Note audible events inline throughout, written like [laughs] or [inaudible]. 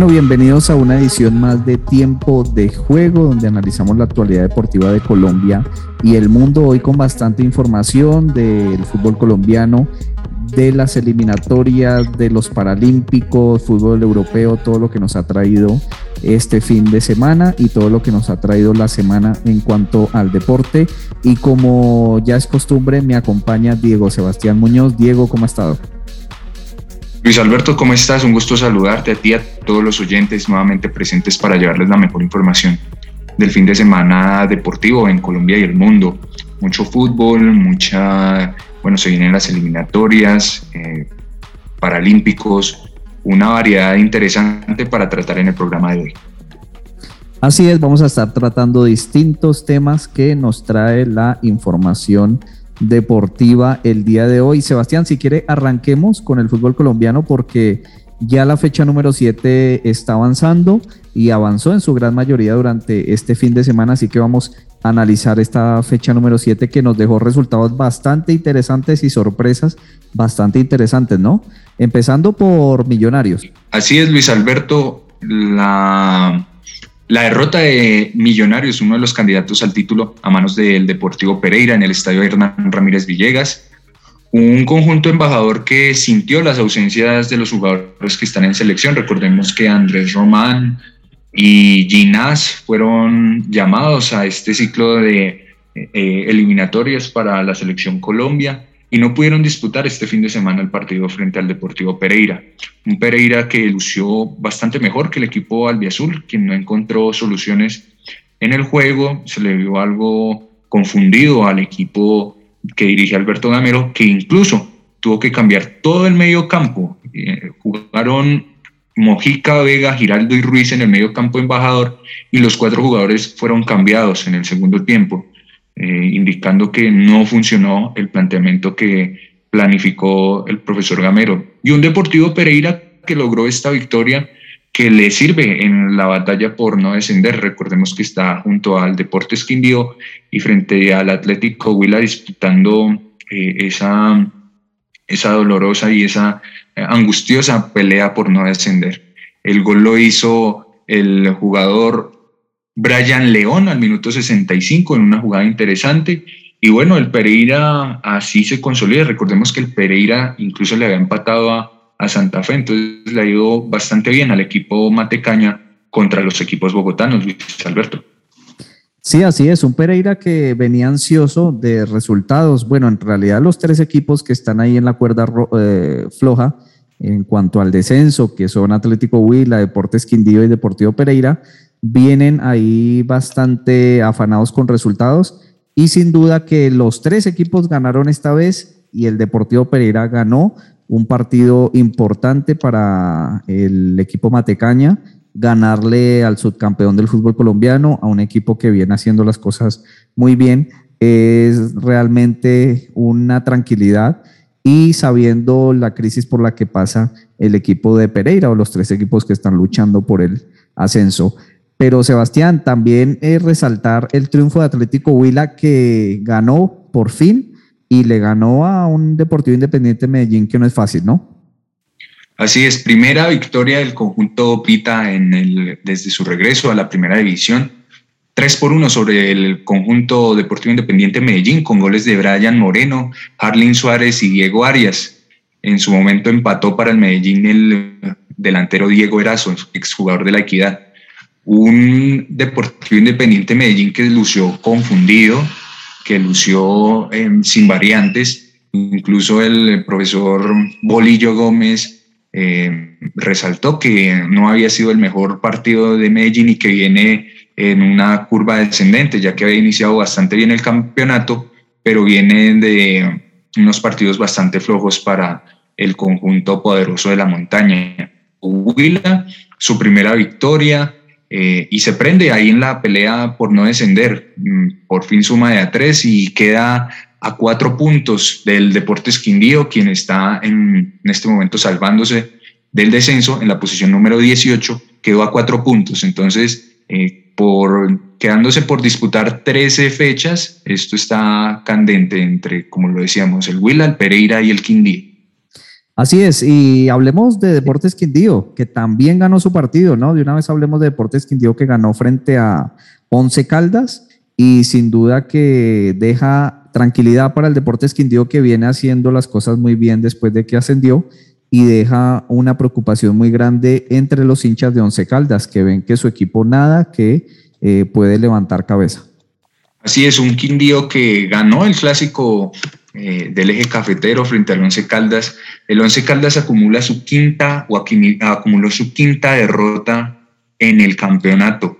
Bueno, bienvenidos a una edición más de Tiempo de Juego, donde analizamos la actualidad deportiva de Colombia y el mundo. Hoy con bastante información del fútbol colombiano, de las eliminatorias, de los Paralímpicos, fútbol europeo, todo lo que nos ha traído este fin de semana y todo lo que nos ha traído la semana en cuanto al deporte. Y como ya es costumbre, me acompaña Diego Sebastián Muñoz. Diego, ¿cómo ha estado? Luis Alberto, ¿cómo estás? Un gusto saludarte a ti a todos los oyentes nuevamente presentes para llevarles la mejor información del fin de semana deportivo en Colombia y el mundo. Mucho fútbol, mucha, bueno, se vienen las eliminatorias, eh, paralímpicos, una variedad interesante para tratar en el programa de hoy. Así es, vamos a estar tratando distintos temas que nos trae la información deportiva el día de hoy. Sebastián, si quiere, arranquemos con el fútbol colombiano porque ya la fecha número 7 está avanzando y avanzó en su gran mayoría durante este fin de semana, así que vamos a analizar esta fecha número 7 que nos dejó resultados bastante interesantes y sorpresas bastante interesantes, ¿no? Empezando por Millonarios. Así es, Luis Alberto, la la derrota de Millonarios, uno de los candidatos al título a manos del Deportivo Pereira en el estadio Hernán Ramírez Villegas. Un conjunto embajador que sintió las ausencias de los jugadores que están en selección. Recordemos que Andrés Román y Ginás fueron llamados a este ciclo de eh, eliminatorias para la selección Colombia y no pudieron disputar este fin de semana el partido frente al Deportivo Pereira. Un Pereira que lució bastante mejor que el equipo albiazul, quien no encontró soluciones en el juego, se le vio algo confundido al equipo que dirige Alberto Gamero, que incluso tuvo que cambiar todo el medio campo. Eh, jugaron Mojica, Vega, Giraldo y Ruiz en el medio campo embajador y los cuatro jugadores fueron cambiados en el segundo tiempo. Eh, indicando que no funcionó el planteamiento que planificó el profesor Gamero. Y un Deportivo Pereira que logró esta victoria que le sirve en la batalla por no descender. Recordemos que está junto al Deportes Quindío y frente al Atlético Huila disputando eh, esa, esa dolorosa y esa eh, angustiosa pelea por no descender. El gol lo hizo el jugador Brian León al minuto 65 en una jugada interesante. Y bueno, el Pereira así se consolida. Recordemos que el Pereira incluso le había empatado a, Santa Fe, entonces le ha ido bastante bien al equipo Matecaña contra los equipos bogotanos, Luis Alberto. Sí, así es, un Pereira que venía ansioso de resultados. Bueno, en realidad los tres equipos que están ahí en la cuerda eh, floja en cuanto al descenso, que son Atlético Huila, Deportes Quindío y Deportivo Pereira, vienen ahí bastante afanados con resultados y sin duda que los tres equipos ganaron esta vez y el Deportivo Pereira ganó un partido importante para el equipo Matecaña, ganarle al subcampeón del fútbol colombiano, a un equipo que viene haciendo las cosas muy bien, es realmente una tranquilidad y sabiendo la crisis por la que pasa el equipo de Pereira o los tres equipos que están luchando por el ascenso. Pero Sebastián, también es resaltar el triunfo de Atlético Huila que ganó por fin y le ganó a un Deportivo Independiente Medellín que no es fácil, ¿no? Así es, primera victoria del conjunto Pita en el, desde su regreso a la primera división. 3 por 1 sobre el conjunto Deportivo Independiente Medellín con goles de Brian Moreno, Harlin Suárez y Diego Arias. En su momento empató para el Medellín el delantero Diego Erazo, exjugador de la Equidad un Deportivo Independiente Medellín que lució confundido, que lució em, sin variantes. Incluso el profesor Bolillo Gómez em, resaltó que no había sido el mejor partido de Medellín y que viene en una curva descendente, ya que había iniciado bastante bien el campeonato, pero viene de unos partidos bastante flojos para el conjunto poderoso de la montaña. Huila su primera victoria eh, y se prende ahí en la pelea por no descender. Mm, por fin suma de a tres y queda a cuatro puntos del Deportes Quindío, quien está en, este momento salvándose del descenso en la posición número 18, quedó a cuatro puntos. Entonces, eh, por, quedándose por disputar 13 fechas, esto está candente entre, como lo decíamos, el Huila, el Pereira y el Quindío. Así es, y hablemos de Deportes Quindío, que también ganó su partido, ¿no? De una vez hablemos de Deportes Quindío que ganó frente a Once Caldas y sin duda que deja tranquilidad para el Deportes Quindío que viene haciendo las cosas muy bien después de que ascendió y deja una preocupación muy grande entre los hinchas de Once Caldas que ven que su equipo nada que eh, puede levantar cabeza. Así es, un Quindío que ganó el clásico eh, del eje cafetero frente al Once Caldas. El Once Caldas acumula su quinta o acumuló su quinta derrota en el campeonato.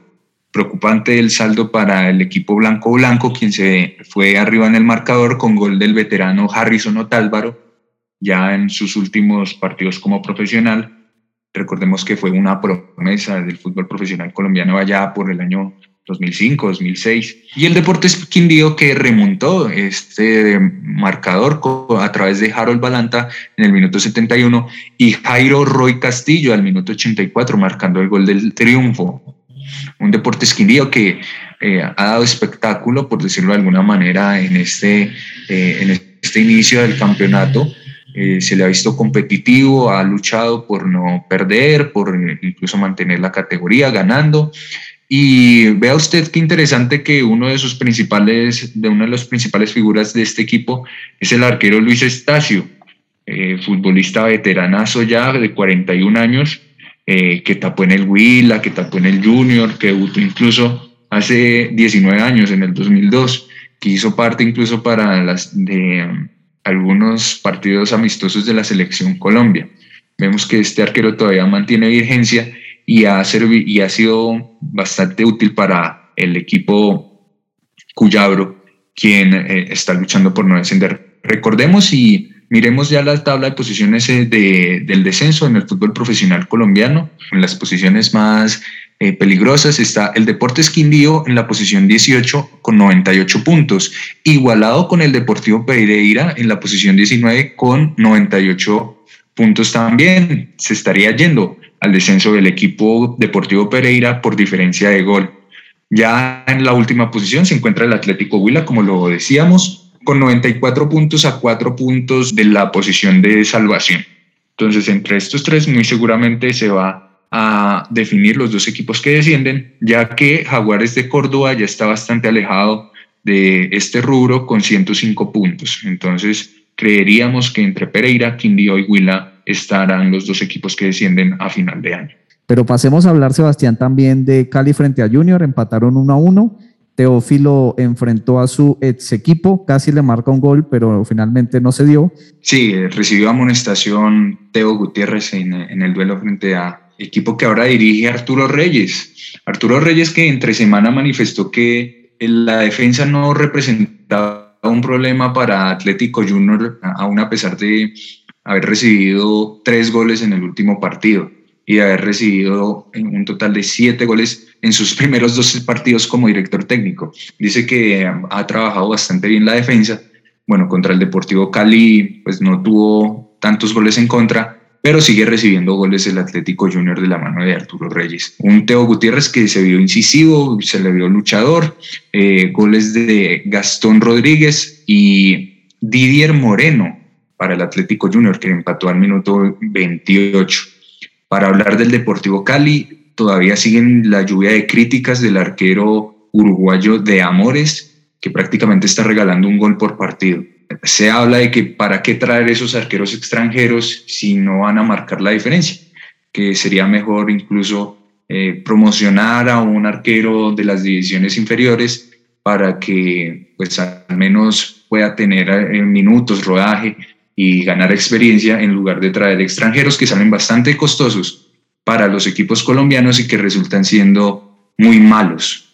Preocupante el saldo para el equipo blanco blanco, quien se fue arriba en el marcador con gol del veterano Harrison Otálvaro, ya en sus últimos partidos como profesional. Recordemos que fue una promesa del fútbol profesional colombiano allá por el año 2005, 2006. Y el Deportes Quindío que remontó este marcador a través de Harold Balanta en el minuto 71 y Jairo Roy Castillo al minuto 84 marcando el gol del triunfo. Un Deportes Quindío que eh, ha dado espectáculo, por decirlo de alguna manera, en este, eh, en este inicio del campeonato. Eh, se le ha visto competitivo, ha luchado por no perder, por incluso mantener la categoría ganando. Y vea usted qué interesante que uno de sus principales, de una de las principales figuras de este equipo es el arquero Luis Estacio, eh, futbolista veteranazo ya de 41 años, eh, que tapó en el Huila, que tapó en el Junior, que debutó incluso hace 19 años, en el 2002, que hizo parte incluso para las de um, algunos partidos amistosos de la selección Colombia. Vemos que este arquero todavía mantiene vigencia y ha, y ha sido bastante útil para el equipo Cuyabro, quien eh, está luchando por no descender. Recordemos y miremos ya la tabla de posiciones eh, del descenso en el fútbol profesional colombiano. En las posiciones más eh, peligrosas está el Deportes Quindío en la posición 18 con 98 puntos, igualado con el Deportivo Pereira en la posición 19 con 98 puntos también. Se estaría yendo al descenso del equipo Deportivo Pereira por diferencia de gol. Ya en la última posición se encuentra el Atlético Huila, como lo decíamos, con 94 puntos a 4 puntos de la posición de salvación. Entonces, entre estos tres, muy seguramente se va a definir los dos equipos que descienden, ya que Jaguares de Córdoba ya está bastante alejado de este rubro con 105 puntos. Entonces, creeríamos que entre Pereira, Quindío y Huila estarán los dos equipos que descienden a final de año. Pero pasemos a hablar, Sebastián, también de Cali frente a Junior, empataron 1 a 1. Teófilo enfrentó a su ex equipo, casi le marca un gol, pero finalmente no se dio. Sí, recibió amonestación Teo Gutiérrez en, en el duelo frente a equipo que ahora dirige Arturo Reyes. Arturo Reyes que entre semana manifestó que la defensa no representaba un problema para Atlético Junior, aún a pesar de haber recibido tres goles en el último partido y de haber recibido un total de siete goles en sus [laughs] primeros dos partidos como director técnico. Dice que ha trabajado bastante bien la defensa. Bueno, contra el Deportivo Cali, pues no tuvo tantos goles en contra, pero sigue recibiendo goles el Atlético Junior de la mano de Arturo Reyes. Un Teo Gutiérrez que se vio incisivo, se le vio luchador, eh, goles de Gastón Rodríguez y Didier Moreno, para el Atlético Junior, que empató al minuto 28. Para hablar del Deportivo Cali, todavía siguen la lluvia de críticas del arquero uruguayo de Amores, que prácticamente está regalando un gol por partido. Se habla de que para qué traer esos arqueros extranjeros si no van a marcar la diferencia, que sería mejor incluso eh, promocionar a un arquero de las divisiones inferiores para que pues al menos pueda tener eh, minutos, rodaje y ganar experiencia en lugar de traer extranjeros que salen bastante costosos para los equipos colombianos y que resultan siendo muy malos.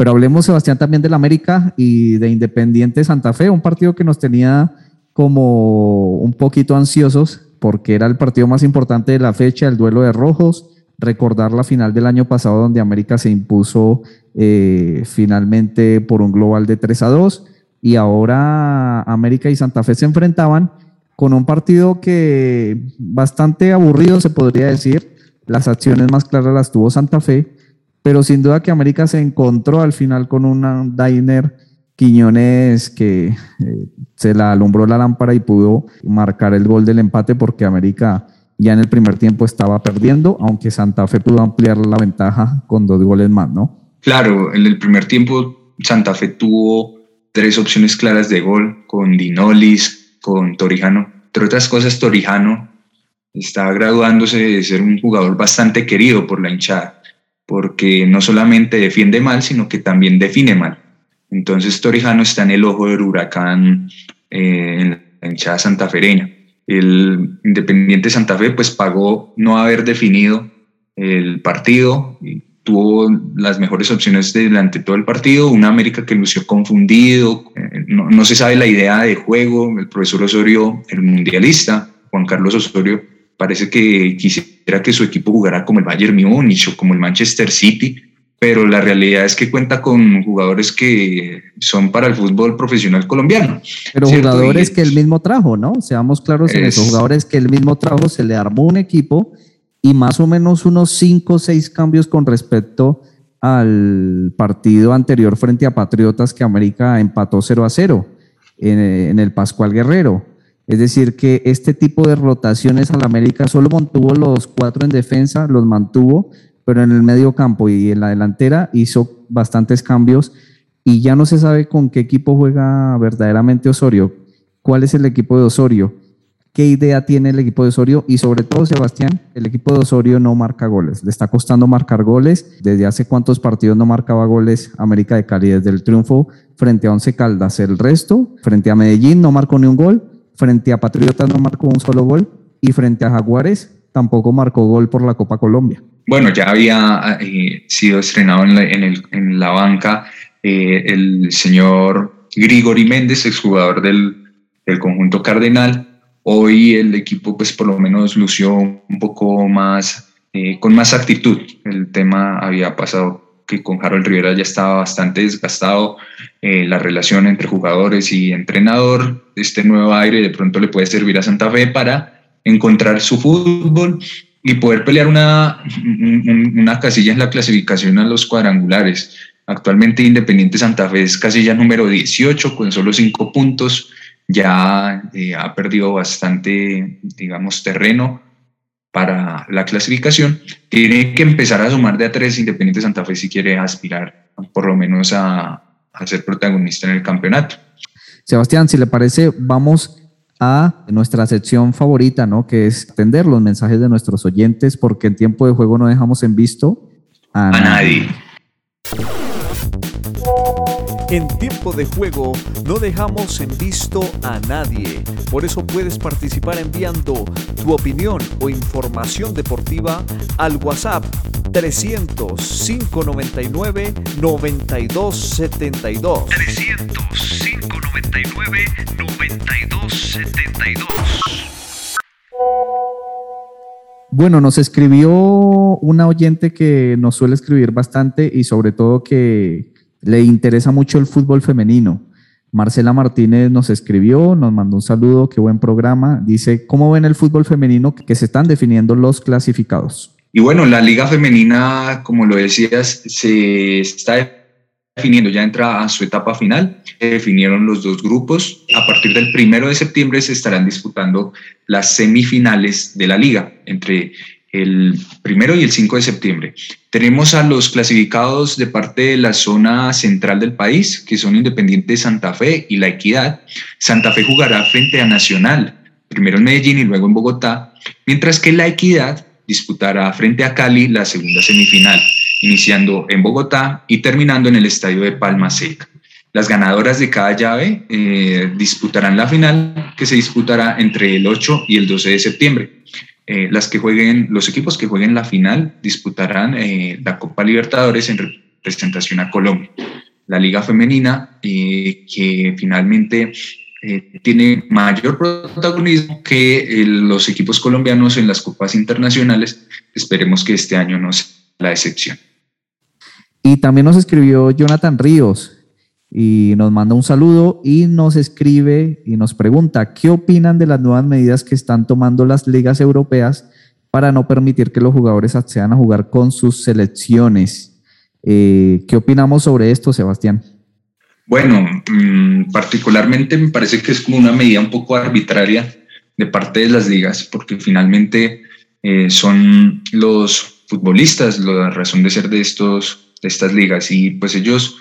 Pero hablemos, Sebastián, también del América y de Independiente Santa Fe, un partido que nos tenía como un poquito ansiosos porque era el partido más importante de la fecha, el duelo de rojos, recordar la final del año pasado donde América se impuso eh, finalmente por un global de 3 a 2 y ahora América y Santa Fe se enfrentaban con un partido que bastante aburrido se podría decir. Las acciones más claras las tuvo Santa Fe, pero sin duda que América se encontró al final con una Diner Quiñones que eh, se la alumbró la lámpara y pudo marcar el gol del empate porque América ya en el primer tiempo estaba perdiendo, aunque Santa Fe pudo ampliar la ventaja con dos goles más, ¿no? Claro, en el primer tiempo Santa Fe tuvo tres opciones claras de gol con Dinolis, con Torijano. Entre otras cosas, Torijano está graduándose de ser un jugador bastante querido por la hinchada, porque no solamente defiende mal, sino que también define mal. Entonces Torijano está en el ojo del huracán eh, en la hinchada santafereña. El Independiente Santa Fe pues pagó no haber definido el partido y tuvo las mejores opciones durante todo el partido. Una América que lució confundido, eh, no, no se sabe la idea de juego. El profesor Osorio, el mundialista, Juan Carlos Osorio, parece que quisiera que su equipo jugara como el Bayern Múnich o como el Manchester City, pero la realidad es que cuenta con jugadores que son para el fútbol profesional colombiano. Pero jugadores que él mismo trajo, ¿no? Seamos claros en eso, jugadores que él mismo trajo, se le armó un equipo y más o menos unos cinco o seis cambios con respecto al partido anterior frente a Patriotas que América empató 0 a 0 en, en el Pascual Guerrero. Es decir, que este tipo de rotaciones al América solo mantuvo los cuatro en defensa, los mantuvo, pero en el medio campo y en la delantera hizo bastantes cambios y ya no se sabe con qué equipo juega verdaderamente Osorio. ¿Cuál es el equipo de Osorio? ¿Qué idea tiene el equipo de Osorio? Y sobre todo, Sebastián, el equipo de Osorio no marca goles. Le está costando marcar goles. Desde hace cuántos partidos no marcaba goles América de Cali desde el triunfo frente a Once Caldas. El resto, frente a Medellín, no marcó ni un gol. Frente a Patriotas no marcó un solo gol. Y frente a Jaguares tampoco marcó gol por la Copa Colombia bueno, ya había eh, sido estrenado en la, banca eh, el señor Grigori Méndez, exjugador del, del conjunto Cardenal. Hoy el equipo, pues por lo menos lució un poco más, eh, con más actitud. El tema había pasado que con Harold Rivera ya estaba bastante desgastado la relación entre jugadores y entrenador. Este nuevo aire de pronto le puede servir a Santa Fe para encontrar su fútbol y poder pelear una, una casilla en la clasificación a los cuadrangulares. Actualmente Independiente Santa Fe es casilla número 18 con solo 5 puntos. Ya eh, ha perdido bastante, digamos, terreno para la clasificación. Tiene que empezar a sumar de a tres Independiente Santa Fe si quiere aspirar por lo menos a, a ser protagonista en el campeonato. Sebastián, si le parece, vamos a nuestra sección favorita, ¿no? Que es atender los mensajes de nuestros oyentes, porque en tiempo de juego no dejamos en visto a, nadie. En tiempo de juego no dejamos en visto a nadie. Por eso puedes participar enviando tu opinión o información deportiva al WhatsApp 300 599 9272. 300 599 9272. Bueno, nos escribió una oyente que nos suele escribir bastante y sobre todo que le interesa mucho el fútbol femenino. Marcela Martínez nos escribió, nos mandó un saludo, qué buen programa. Dice, ¿cómo ven el fútbol femenino que se están definiendo los clasificados? Y bueno, la liga femenina, como lo decías, se está definiendo, ya entra a su etapa final. Se definieron los dos grupos. A partir del primero de septiembre se estarán disputando las semifinales de la liga entre el primero y el 5 de septiembre. Tenemos a los clasificados de parte de la zona central del país, que son Independiente Santa Fe y La Equidad. Santa Fe jugará frente a Nacional, primero en Medellín y luego en Bogotá, mientras que La Equidad disputará frente a Cali la segunda semifinal, iniciando en Bogotá y terminando en el estadio de Palma Seca. Las ganadoras de cada llave eh, disputarán la final, que se disputará entre el 8 y el 12 de septiembre. Eh, las que jueguen, los equipos que jueguen la final disputarán eh, la Copa Libertadores en representación a Colombia. La Liga Femenina, que finalmente eh, tiene mayor protagonismo que los equipos colombianos en las copas internacionales. Esperemos que este año no sea la excepción. Y también nos escribió Jonathan Ríos y nos manda un saludo y nos escribe y nos pregunta, ¿qué opinan de las nuevas medidas que están tomando las ligas europeas para no permitir que los jugadores accedan a jugar con sus selecciones? Eh, ¿Qué opinamos sobre esto, Sebastián? Bueno, mm, particularmente me parece que es como una medida un poco arbitraria de parte de las ligas, porque finalmente eh, son los futbolistas la razón de ser de, estos, de estas ligas y pues ellos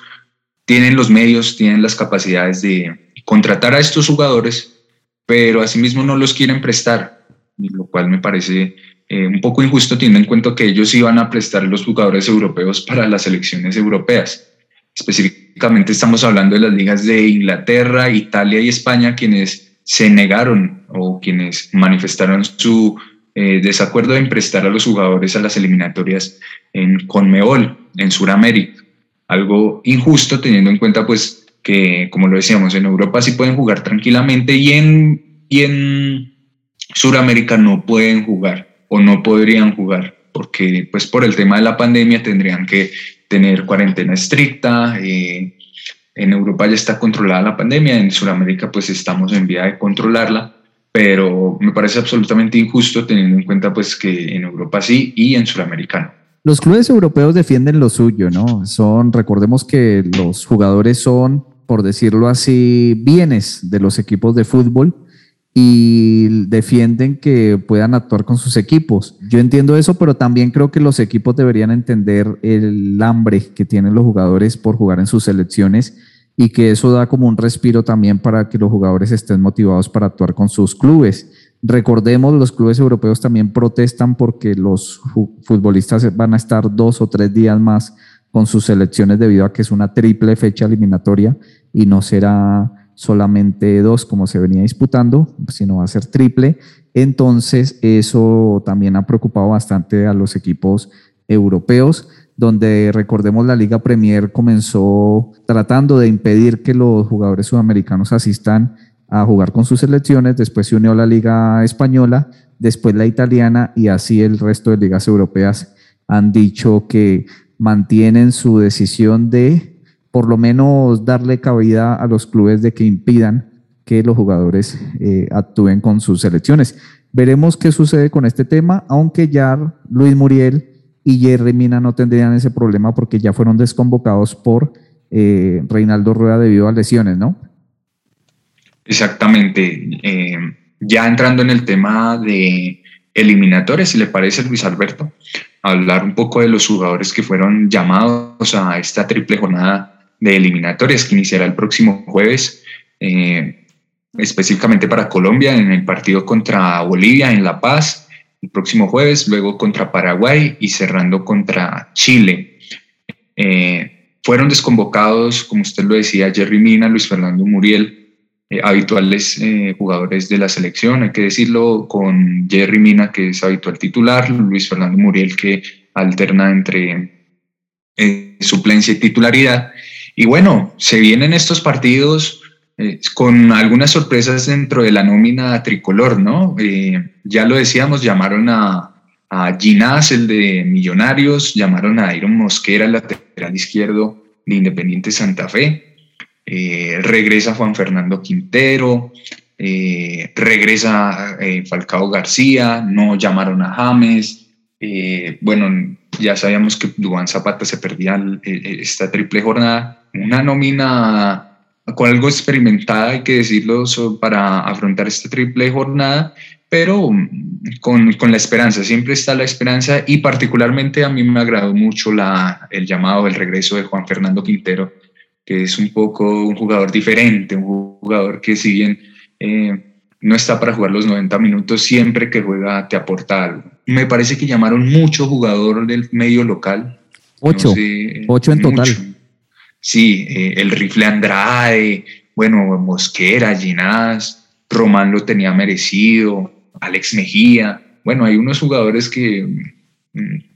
tienen los medios, tienen las capacidades de contratar a estos jugadores, pero asimismo no los quieren prestar, lo cual me parece eh, un poco injusto teniendo en cuenta que ellos iban a prestar los jugadores europeos para las selecciones europeas. Específicamente estamos hablando de las ligas de Inglaterra, Italia y España, quienes se negaron o quienes manifestaron su eh, desacuerdo en prestar a los jugadores a las eliminatorias en Conmebol, en Sudamérica. Algo injusto teniendo en cuenta pues que, como lo decíamos, en Europa sí pueden jugar tranquilamente y en, y en Sudamérica no pueden jugar o no podrían jugar, porque pues por el tema de la pandemia tendrían que tener cuarentena estricta. Eh, en Europa ya está controlada la pandemia, en Sudamérica pues estamos en vía de controlarla, pero me parece absolutamente injusto teniendo en cuenta pues que en Europa sí y en Sudamérica Los clubes europeos defienden lo suyo, ¿no? Son, recordemos que los jugadores son, por decirlo así, bienes de los equipos de fútbol y defienden que puedan actuar con sus equipos. Yo entiendo eso, pero también creo que los equipos deberían entender el hambre que tienen los jugadores por jugar en sus selecciones y que eso da como un respiro también para que los jugadores estén motivados para actuar con sus clubes. Recordemos, los clubes europeos también protestan porque los futbolistas van a estar dos o tres días más con sus selecciones debido a que es una triple fecha eliminatoria y no será solamente dos como se venía disputando, sino va a ser triple. Entonces, eso también ha preocupado bastante a los equipos europeos, donde recordemos la Liga Premier comenzó tratando de impedir que los jugadores sudamericanos asistan a jugar con sus selecciones, después se unió la Liga Española, después la italiana y así el resto de ligas europeas han dicho que mantienen su decisión de por lo menos darle cabida a los clubes de que impidan que los jugadores eh, actúen con sus selecciones. Veremos qué sucede con este tema, aunque ya Luis Muriel y Jerry Mina no tendrían ese problema porque ya fueron desconvocados por eh, Reinaldo Rueda debido a lesiones, ¿no? Exactamente. Eh, ya entrando en el tema de eliminatorias, si le parece, Luis Alberto, hablar un poco de los jugadores que fueron llamados a esta triple jornada de eliminatorias que iniciará el próximo jueves, eh, específicamente para Colombia en el partido contra Bolivia en La Paz, el próximo jueves, luego contra Paraguay y cerrando contra Chile. Eh, fueron desconvocados, como usted lo decía, Jerry Mina, Luis Fernando Muriel, eh, habituales jugadores de la selección, hay que decirlo, con Jerry Mina, que es habitual titular, Luis Fernando Muriel, que alterna entre suplencia y titularidad, y bueno, se vienen estos partidos eh, con algunas sorpresas dentro de la nómina tricolor, ¿no? Eh, ya lo decíamos, llamaron a, a Ginás, el de Millonarios, llamaron a Iron Mosquera, lateral izquierdo de Independiente Santa Fe, eh, regresa Juan Fernando Quintero, regresa Falcao García, no llamaron a James, bueno, ya sabíamos que Dubán Zapata se perdía esta triple jornada, una nómina con algo experimentada, hay que decirlo, para afrontar esta triple jornada, pero con, con, la esperanza, siempre está la esperanza y particularmente a mí me agradó mucho la, el llamado, el regreso de Juan Fernando Quintero, que es un poco un jugador diferente, un jugador que si bien eh, no está para jugar los 90 minutos, siempre que juega te aporta algo. Me parece que llamaron mucho jugador del medio local. Ocho, ocho en total. Sí, eh, el rifle Andrade, bueno, Mosquera, Ginás, Román lo tenía merecido, Alex Mejía. Bueno, hay unos jugadores que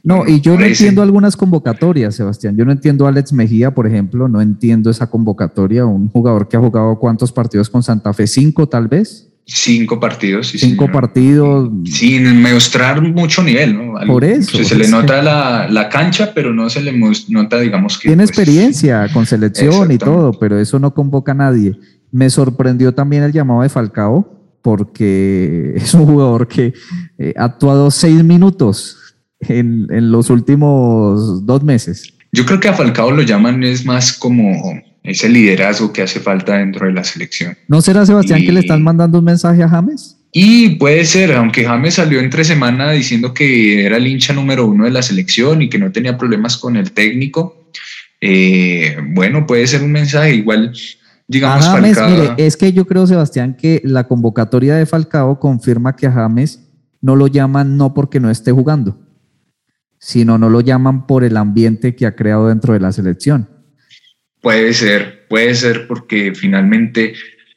no, y yo no entiendo algunas convocatorias, Sebastián. Yo no entiendo a Alex Mejía, por ejemplo, no entiendo esa convocatoria. Un jugador que ha jugado cuántos partidos con Santa Fe, cinco tal vez. Cinco partidos. cinco partidos. Sin mostrar mucho nivel, ¿no? Por eso. se le nota la, la, cancha, pero no se le nota, digamos que. Tiene pues, experiencia con selección y todo, pero eso no convoca a nadie. Me sorprendió también el llamado de Falcao, porque es un jugador que eh, ha actuado seis minutos en, en los últimos dos meses. Yo creo que a Falcao lo llaman es más como ese liderazgo que hace falta dentro de la selección. ¿No será Sebastián que le están mandando un mensaje a James? Y puede ser, aunque James salió entre semana diciendo que era el hincha número uno de la selección y que no tenía problemas con el técnico, eh, bueno, puede ser un mensaje igual. Digamos, James, mire, es que yo creo, Sebastián, que la convocatoria de Falcao confirma que a James no lo llaman no porque no esté jugando, sino no lo llaman por el ambiente que ha creado dentro de la selección. Puede ser, puede ser porque finalmente,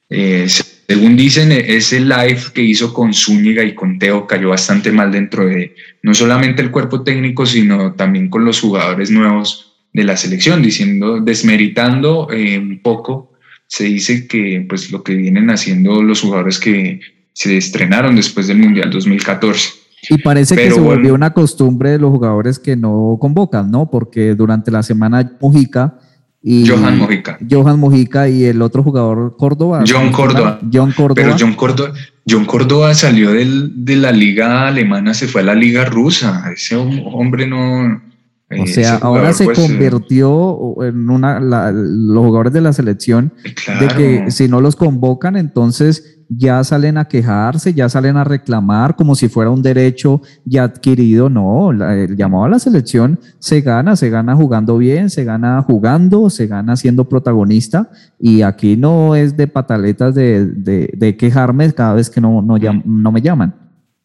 eh, según dicen, ese live que hizo con Zúñiga y con Teo cayó bastante mal dentro de no solamente el cuerpo técnico, sino también con los jugadores nuevos de la selección, diciendo, desmeritando eh, un poco, se dice que pues lo que vienen haciendo los jugadores que se estrenaron después del Mundial 2014. Y parece que se volvió una costumbre de los jugadores que no convocan, ¿no? Porque durante la semana Mujica Johan Mojica. Johan Mojica y el otro jugador Córdoba. John Córdoba. John Córdoba. Pero John Córdoba, John Córdoba salió del, de la liga alemana, se fue a la liga rusa. Ese hombre no... O eh, sea, ahora se pues, convirtió en una, los jugadores de la selección de que si no los convocan, entonces ya salen a quejarse, ya salen a reclamar como si fuera un derecho ya adquirido. No, el llamado a la selección se gana, se gana jugando bien, se gana jugando, se gana siendo protagonista y aquí no es de pataletas de, quejarme cada vez que no, no, no, me llaman.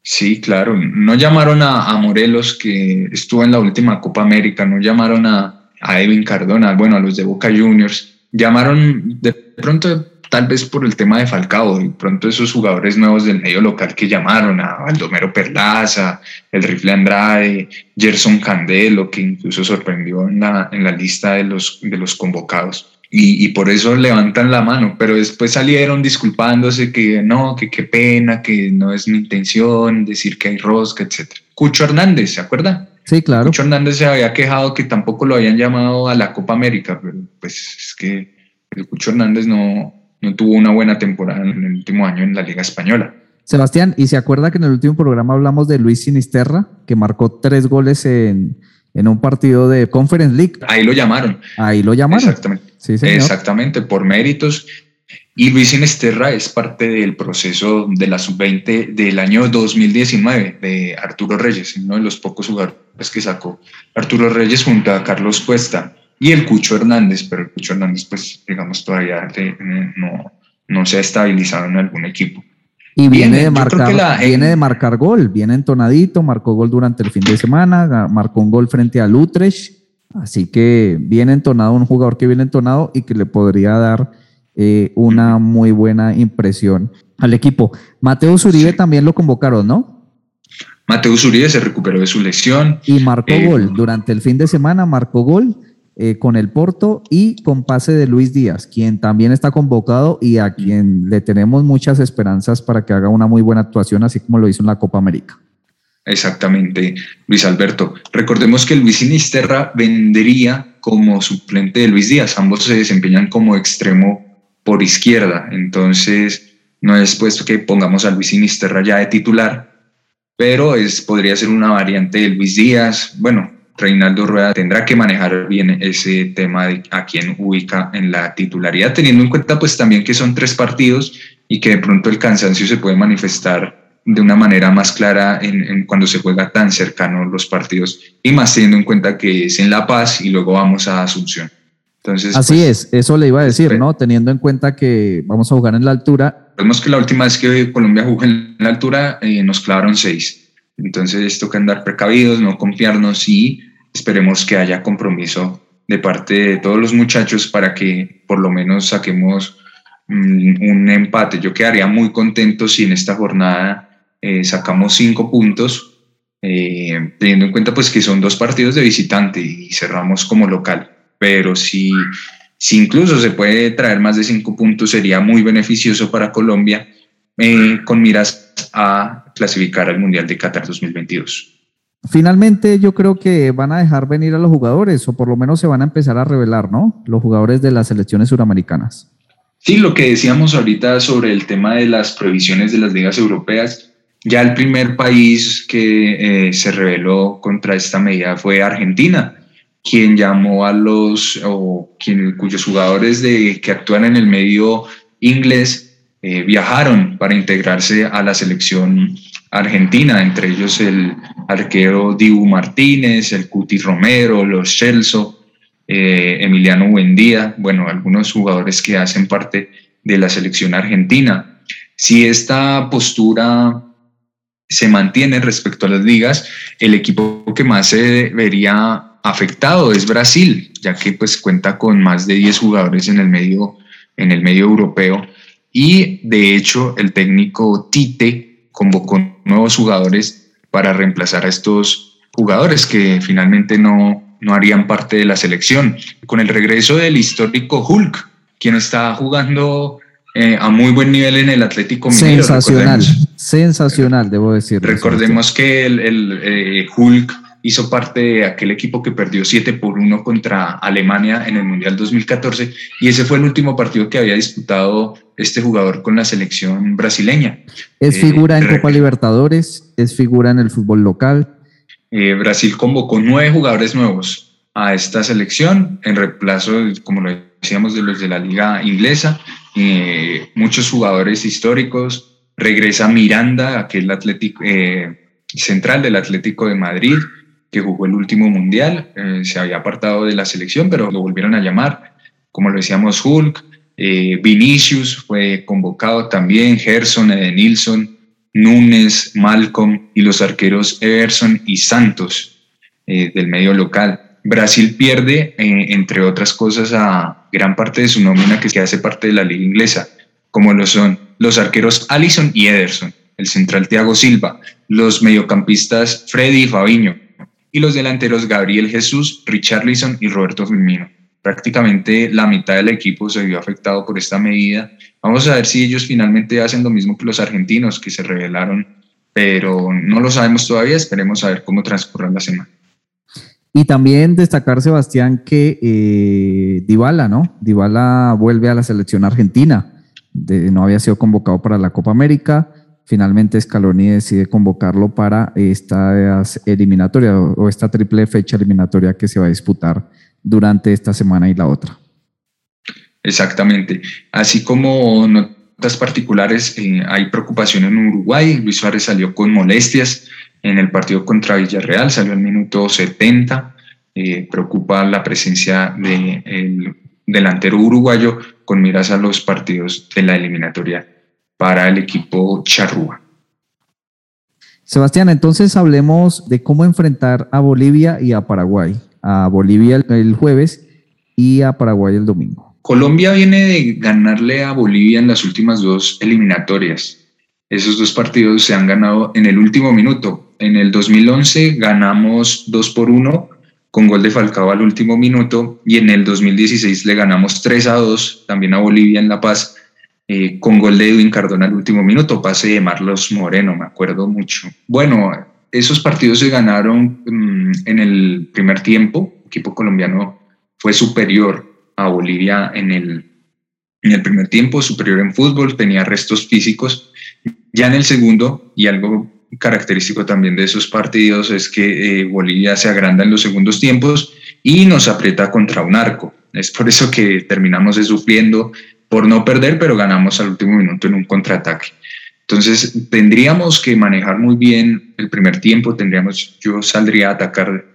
Sí, claro, no llamaron a, Morelos que estuvo en la última Copa América, no llamaron a, a Edwin Cardona, bueno, a los de Boca Juniors, llamaron de pronto tal vez por el tema de Falcao, y pronto esos jugadores nuevos del medio local que llamaron a Baldomero Perlaza, el Rifle Andrade, Gerson Candelo, que incluso sorprendió en la, en la lista de los, de los convocados. Y, y, por eso levantan la mano, pero después salieron disculpándose que no, que qué pena, que no es mi intención decir que hay rosca, etc. Cucho Hernández, ¿se acuerda? Sí, claro. Cucho Hernández se había quejado que tampoco lo habían llamado a la Copa América, pero pues es que el Cucho Hernández no, no tuvo una buena temporada en el último año en la Liga Española. Sebastián, ¿y se acuerda que en el último programa hablamos de Luis Sinisterra, que marcó tres goles en, un partido de Conference League? Ahí lo llamaron. Ahí lo llamaron. Exactamente. Sí, Exactamente, por méritos. Y Luis Sinisterra es parte del proceso de la sub-20 del año 2019 de Arturo Reyes, uno de los pocos jugadores que sacó Arturo Reyes junto a Carlos Cuesta y el Cucho Hernández, pero el Cucho Hernández, pues, digamos, todavía no, no se ha estabilizado en algún equipo. Y viene, de marcar, viene de marcar gol, viene entonadito, marcó gol durante el fin de semana, marcó un gol frente a Utrecht, así que viene entonado, un jugador que viene entonado y que le podría dar eh, una muy buena impresión al equipo. Mateo Zuribe también lo convocaron, ¿no? Mateo Zuribe se recuperó de su lesión. Y marcó eh, gol, durante el fin de semana marcó gol eh, con el Porto y con pase de Luis Díaz, quien también está convocado y a quien le tenemos muchas esperanzas para que haga una muy buena actuación, así como lo hizo en la Copa América. Exactamente, Luis Alberto. Recordemos que Luis Sinisterra vendría como suplente de Luis Díaz. Ambos se desempeñan como extremo por izquierda. Entonces, no es puesto que pongamos a Luis Sinisterra ya de titular, pero es, podría ser una variante de Luis Díaz. Bueno, Reinaldo Rueda tendrá que manejar bien ese tema de a quién ubica en la titularidad, teniendo en cuenta pues también que son tres partidos y que de pronto el cansancio se puede manifestar de una manera más clara en, cuando se juega tan cercano los partidos y más teniendo en cuenta que es en La Paz y luego vamos a Asunción. Entonces, Así pues, es, eso le iba a decir, ¿no? Teniendo en cuenta que vamos a jugar en la altura. Vemos que la última vez que Colombia jugó en la altura eh, nos clavaron seis. Entonces toca andar precavidos, no confiarnos y esperemos que haya compromiso de parte de todos los muchachos para que por lo menos saquemos mm, un empate. Yo quedaría muy contento si en esta jornada eh, sacamos cinco puntos eh, teniendo en cuenta pues que son dos partidos de visitante y cerramos como local. Pero si, si incluso se puede traer más de cinco puntos, sería muy beneficioso para Colombia eh, con miras a clasificar al Mundial de Qatar 2022. Finalmente, yo creo que van a dejar venir a los jugadores, o por lo menos se van a empezar a revelar, ¿no? Los jugadores de las selecciones suramericanas. Sí, lo que decíamos ahorita sobre el tema de las prohibiciones de las ligas europeas, ya el primer país que eh, se reveló contra esta medida fue Argentina, quien llamó a los, o quien, cuyos jugadores de, que actúan en el medio inglés eh, viajaron para integrarse a la selección argentina, entre ellos el arquero Dibu Martínez, el Cuti Romero, los Celso, eh, Emiliano Buendía, bueno, algunos jugadores que hacen parte de la selección argentina. Si esta postura se mantiene respecto a las ligas, el equipo que más se vería afectado es Brasil, ya que pues cuenta con más de 10 jugadores en el medio, en el medio europeo y de hecho el técnico Tite convocó nuevos jugadores para reemplazar a estos jugadores que finalmente no, no harían parte de la selección. Con el regreso del histórico Hulk, quien está jugando eh, a muy buen nivel en el Atlético Mineiro. Sensacional, sensacional, debo decir. Recordemos que el, el eh, Hulk hizo parte de aquel equipo que perdió 7 por 1 contra Alemania en el Mundial 2014 y ese fue el último partido que había disputado este jugador con la selección brasileña. Es figura en eh, Copa Libertadores, es figura en el fútbol local. Eh, Brasil convocó nueve jugadores nuevos a esta selección en reemplazo, como lo decíamos, de los de la liga inglesa, eh, muchos jugadores históricos. Regresa Miranda, aquel Atlético, central del Atlético de Madrid que jugó el último mundial, eh, se había apartado de la selección, pero lo volvieron a llamar. Como lo decíamos, Hulk, eh, Vinicius fue convocado también, Gerson, Edenilson, Núñez, Malcolm y los arqueros Everson y Santos eh, del medio local. Brasil pierde, entre otras cosas, a gran parte de su nómina que hace parte de la liga inglesa, como lo son los arqueros Allison y Ederson, el central Thiago Silva, los mediocampistas Freddy y Fabiño, y los delanteros Gabriel Jesús, Richarlison y Roberto Firmino. Prácticamente la mitad del equipo se vio afectado por esta medida. Vamos a ver si ellos finalmente hacen lo mismo que los argentinos que se revelaron, pero no lo sabemos todavía. Esperemos a ver cómo transcurre la semana. Y también destacar, Sebastián, que eh, Dybala, ¿no? Dybala vuelve a la selección argentina. no había sido convocado para la Copa América finalmente Scaloni decide convocarlo para esta eliminatoria o esta triple fecha eliminatoria que se va a disputar durante esta semana y la otra. Exactamente. Así como notas particulares, eh, hay preocupación en Uruguay. Luis Suárez salió con molestias en el partido contra Villarreal, salió al minuto 70. Eh, preocupa la presencia del delantero uruguayo con miras a los partidos de la eliminatoria para el equipo charrúa. Sebastián, entonces hablemos de cómo enfrentar a Bolivia y a Paraguay. A Bolivia el jueves y a Paraguay el domingo. Colombia viene de ganarle a Bolivia en las últimas dos eliminatorias. Esos dos partidos se han ganado en el último minuto. En el 2011 ganamos 2 por 1 con gol de Falcao al último minuto y en el 2016 le ganamos 3 a 2 también a Bolivia en La Paz eh, con gol de Edwin Cardona al último minuto, pase de Marlos Moreno, me acuerdo mucho. Bueno, esos partidos se ganaron mm, en el primer tiempo, el equipo colombiano fue superior a Bolivia en el, en el primer tiempo, superior en fútbol, tenía restos físicos. Ya en el segundo, y algo característico también de esos partidos es que eh, Bolivia se agranda en los segundos tiempos y nos aprieta contra un arco. Es por eso que terminamos sufriendo por no perder, pero ganamos al último minuto en un contraataque. Entonces, tendríamos que manejar muy bien el primer tiempo, tendríamos, yo saldría a atacar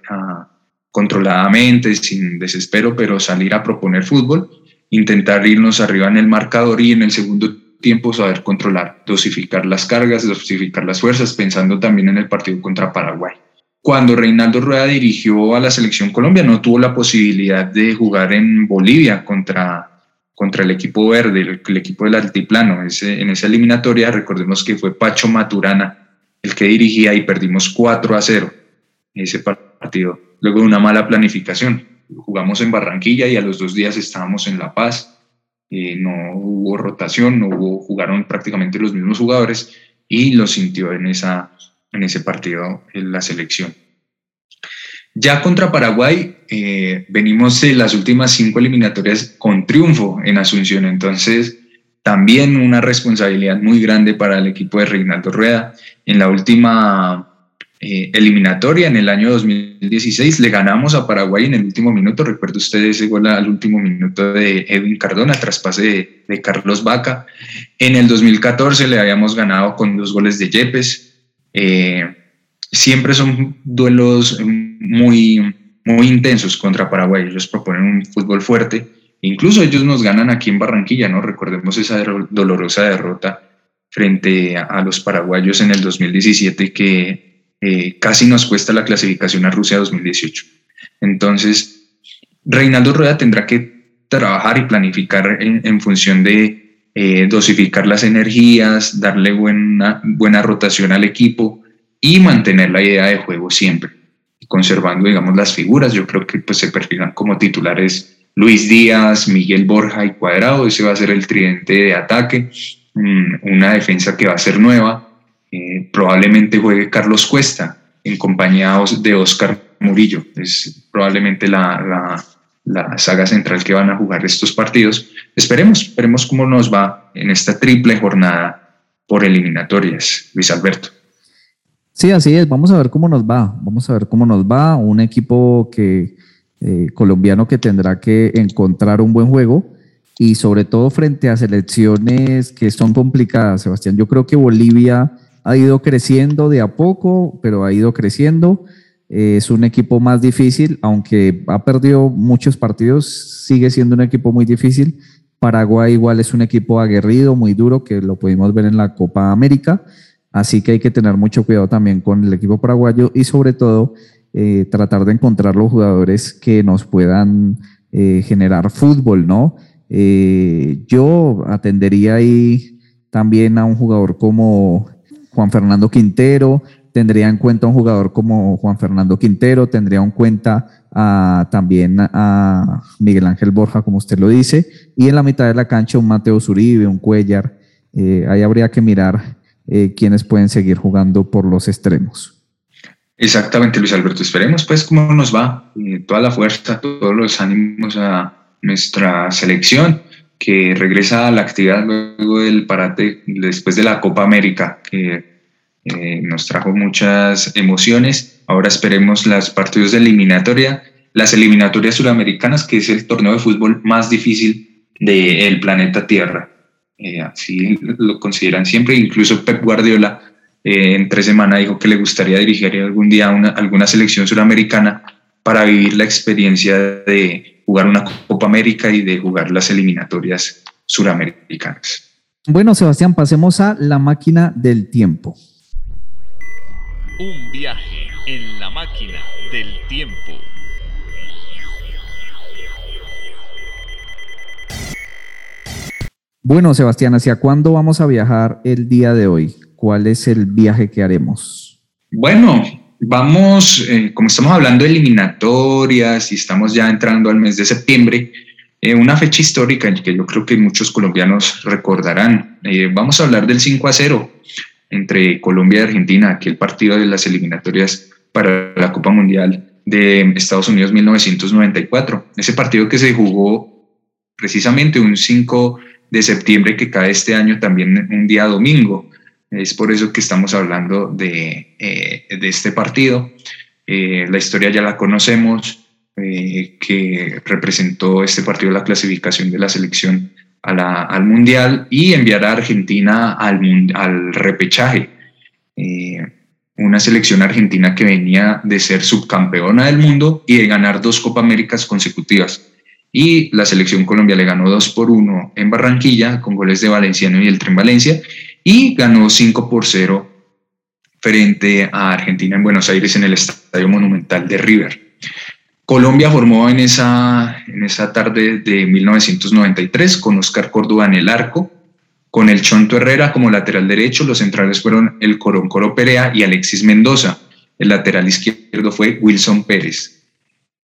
controladamente, sin desespero, pero salir a proponer fútbol, intentar irnos arriba en el marcador y en el segundo tiempo saber controlar, dosificar las cargas, dosificar las fuerzas, pensando también en el partido contra Paraguay. Cuando Reinaldo Rueda dirigió a la selección Colombia, no tuvo la posibilidad de jugar en Bolivia contra contra el equipo verde, el, equipo del altiplano. Ese, en esa eliminatoria, recordemos que fue Pacho Maturana el que dirigía y perdimos 4 a 0 ese partido. Luego de una mala planificación. Jugamos en Barranquilla y a los dos días estábamos en La Paz. Eh, no hubo rotación, no hubo, jugaron prácticamente los mismos jugadores y lo sintió en, esa, en ese partido la selección. Ya contra Paraguay eh, venimos de las últimas cinco eliminatorias con triunfo en Asunción, entonces también una responsabilidad muy grande para el equipo de Reinaldo Rueda. En la última eh, eliminatoria, en el año 2016, le ganamos a Paraguay en el último minuto. Recuerdo ustedes ese gol al último minuto de Edwin Cardona, traspase de, Carlos Vaca. En el 2014 le habíamos ganado con dos goles de Yepes. Eh, siempre son duelos muy, muy intensos contra Paraguay. Ellos proponen un fútbol fuerte. Incluso ellos nos ganan aquí en Barranquilla, ¿no? Recordemos esa dolorosa derrota frente a, los paraguayos en el 2017 que eh, casi nos cuesta la clasificación a Rusia 2018. Entonces, Reinaldo Rueda tendrá que trabajar y planificar en, función de eh, dosificar las energías, darle buena, buena rotación al equipo, y mantener la idea de juego siempre, conservando, digamos, las figuras. Yo creo que pues, se perfilan como titulares Luis Díaz, Miguel Borja y Cuadrado. Ese va a ser el tridente de ataque. Mm, una defensa que va a ser nueva. Eh, probablemente juegue Carlos Cuesta en compañía de Oscar Murillo. Es probablemente la, la, la saga central que van a jugar estos partidos. Esperemos, esperemos cómo nos va en esta triple jornada por eliminatorias, Luis Alberto. Sí, así es. Vamos a ver cómo nos va. Vamos a ver cómo nos va. Un equipo que eh, colombiano que tendrá que encontrar un buen juego y sobre todo frente a selecciones que son complicadas, Sebastián. Yo creo que Bolivia ha ido creciendo de a poco, pero ha ido creciendo. Eh, es un equipo más difícil, aunque ha perdido muchos partidos, sigue siendo un equipo muy difícil. Paraguay igual es un equipo aguerrido, muy duro, que lo pudimos ver en la Copa América. Así que hay que tener mucho cuidado también con el equipo paraguayo y sobre todo eh, tratar de encontrar los jugadores que nos puedan eh, generar fútbol, ¿no? Eh, yo atendería ahí también a un jugador como Juan Fernando Quintero, tendría en cuenta a un jugador como Juan Fernando Quintero, tendría en cuenta también a Miguel Ángel Borja, como usted lo dice, y en la mitad de la cancha un Mateo Zuribe, un Cuellar. ahí habría que mirar eh, quienes pueden seguir jugando por los extremos. Exactamente, Luis Alberto. Esperemos pues cómo nos va. Eh, toda la fuerza, todos los ánimos a nuestra selección que regresa a la actividad luego del parate después de la Copa América, que eh, nos trajo muchas emociones. Ahora esperemos los partidos de eliminatoria, las eliminatorias suramericanas, que es el torneo de fútbol más difícil del planeta Tierra. Eh, así lo consideran siempre. Incluso Pep Guardiola eh, en tres semanas dijo que le gustaría dirigir algún día una, alguna selección suramericana para vivir la experiencia de jugar una Copa América y de jugar las eliminatorias suramericanas. Bueno, Sebastián, pasemos a la máquina del tiempo. Un viaje en la máquina del tiempo. Bueno, Sebastián, ¿hacia cuándo vamos a viajar el día de hoy? ¿Cuál es el viaje que haremos? Bueno, vamos, eh, como estamos hablando de eliminatorias y estamos ya entrando al mes de septiembre, eh, una fecha histórica que yo creo que muchos colombianos recordarán. Eh, vamos a hablar del 5 a 0 entre Colombia y Argentina, aquel partido de las eliminatorias para la Copa Mundial de Estados Unidos 1994. Ese partido que se jugó precisamente un 5 de septiembre que cae este año también un día domingo. Es por eso que estamos hablando de, eh, de este partido. Eh, la historia ya la conocemos, eh, que representó este partido la clasificación de la selección a la, al Mundial y enviar a Argentina al, al repechaje. una selección argentina que venía de ser subcampeona del mundo y de ganar dos Copa Américas consecutivas y la selección Colombia le ganó 2 por 1 en Barranquilla con goles de Valenciano y el Tren Valencia y ganó 5 por 0 frente a Argentina en Buenos Aires en el Estadio Monumental de River. Colombia formó en esa, en esa tarde de 1993 con Oscar Córdoba en el arco, Con el Chonto Herrera como lateral derecho, los centrales fueron el Coro Perea y Alexis Mendoza. El lateral izquierdo fue Wilson Pérez.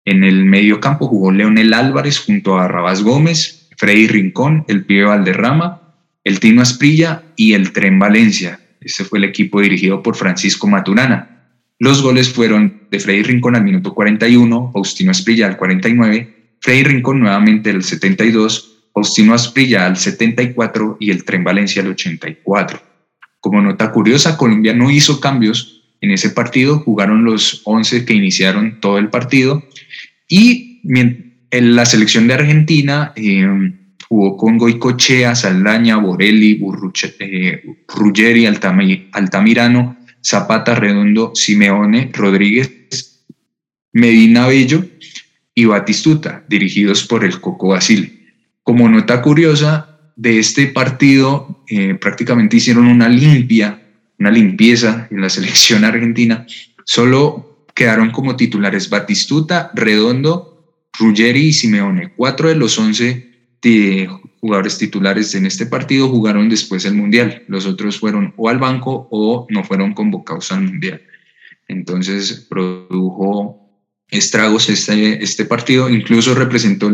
En el medio campo jugó Leonel Álvarez junto a Rabás Gómez, Freddy Rincón, el Pibe Valderrama, el Tino Asprilla y el Tren Valencia. Este fue el equipo dirigido por Francisco Maturana. Los goles fueron de Freddy Rincón al minuto 41, Faustino Asprilla al 49, Freddy Rincón nuevamente al 72, Faustino Asprilla al 74 y el Tren Valencia al 84. Como nota curiosa, Colombia no hizo cambios en ese partido, jugaron los 11 que iniciaron todo el partido y en la selección de Argentina eh, jugó con Goicochea, Saldaña, Borelli, eh, Ruggeri, Altamirano, Zapata, Redondo, Simeone, Rodríguez, Medina Bello y Batistuta, dirigidos por el Coco Basile. Como nota curiosa, de este partido eh, prácticamente hicieron una limpia una limpieza en la selección argentina, solo quedaron como titulares Batistuta, Redondo, Ruggeri y Simeone. Cuatro de los once jugadores titulares en este partido jugaron después el Mundial. Los otros fueron o al banco o no fueron convocados al Mundial. Entonces produjo estragos este, este partido, incluso representó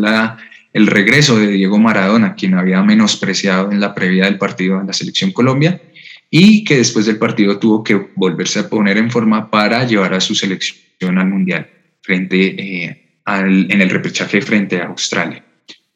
el regreso de Diego Maradona, quien había menospreciado en la previa del partido en la selección Colombia, y que después del partido tuvo que volverse a poner en forma para llevar a su selección al Mundial frente eh, al, en el repechaje frente a Australia.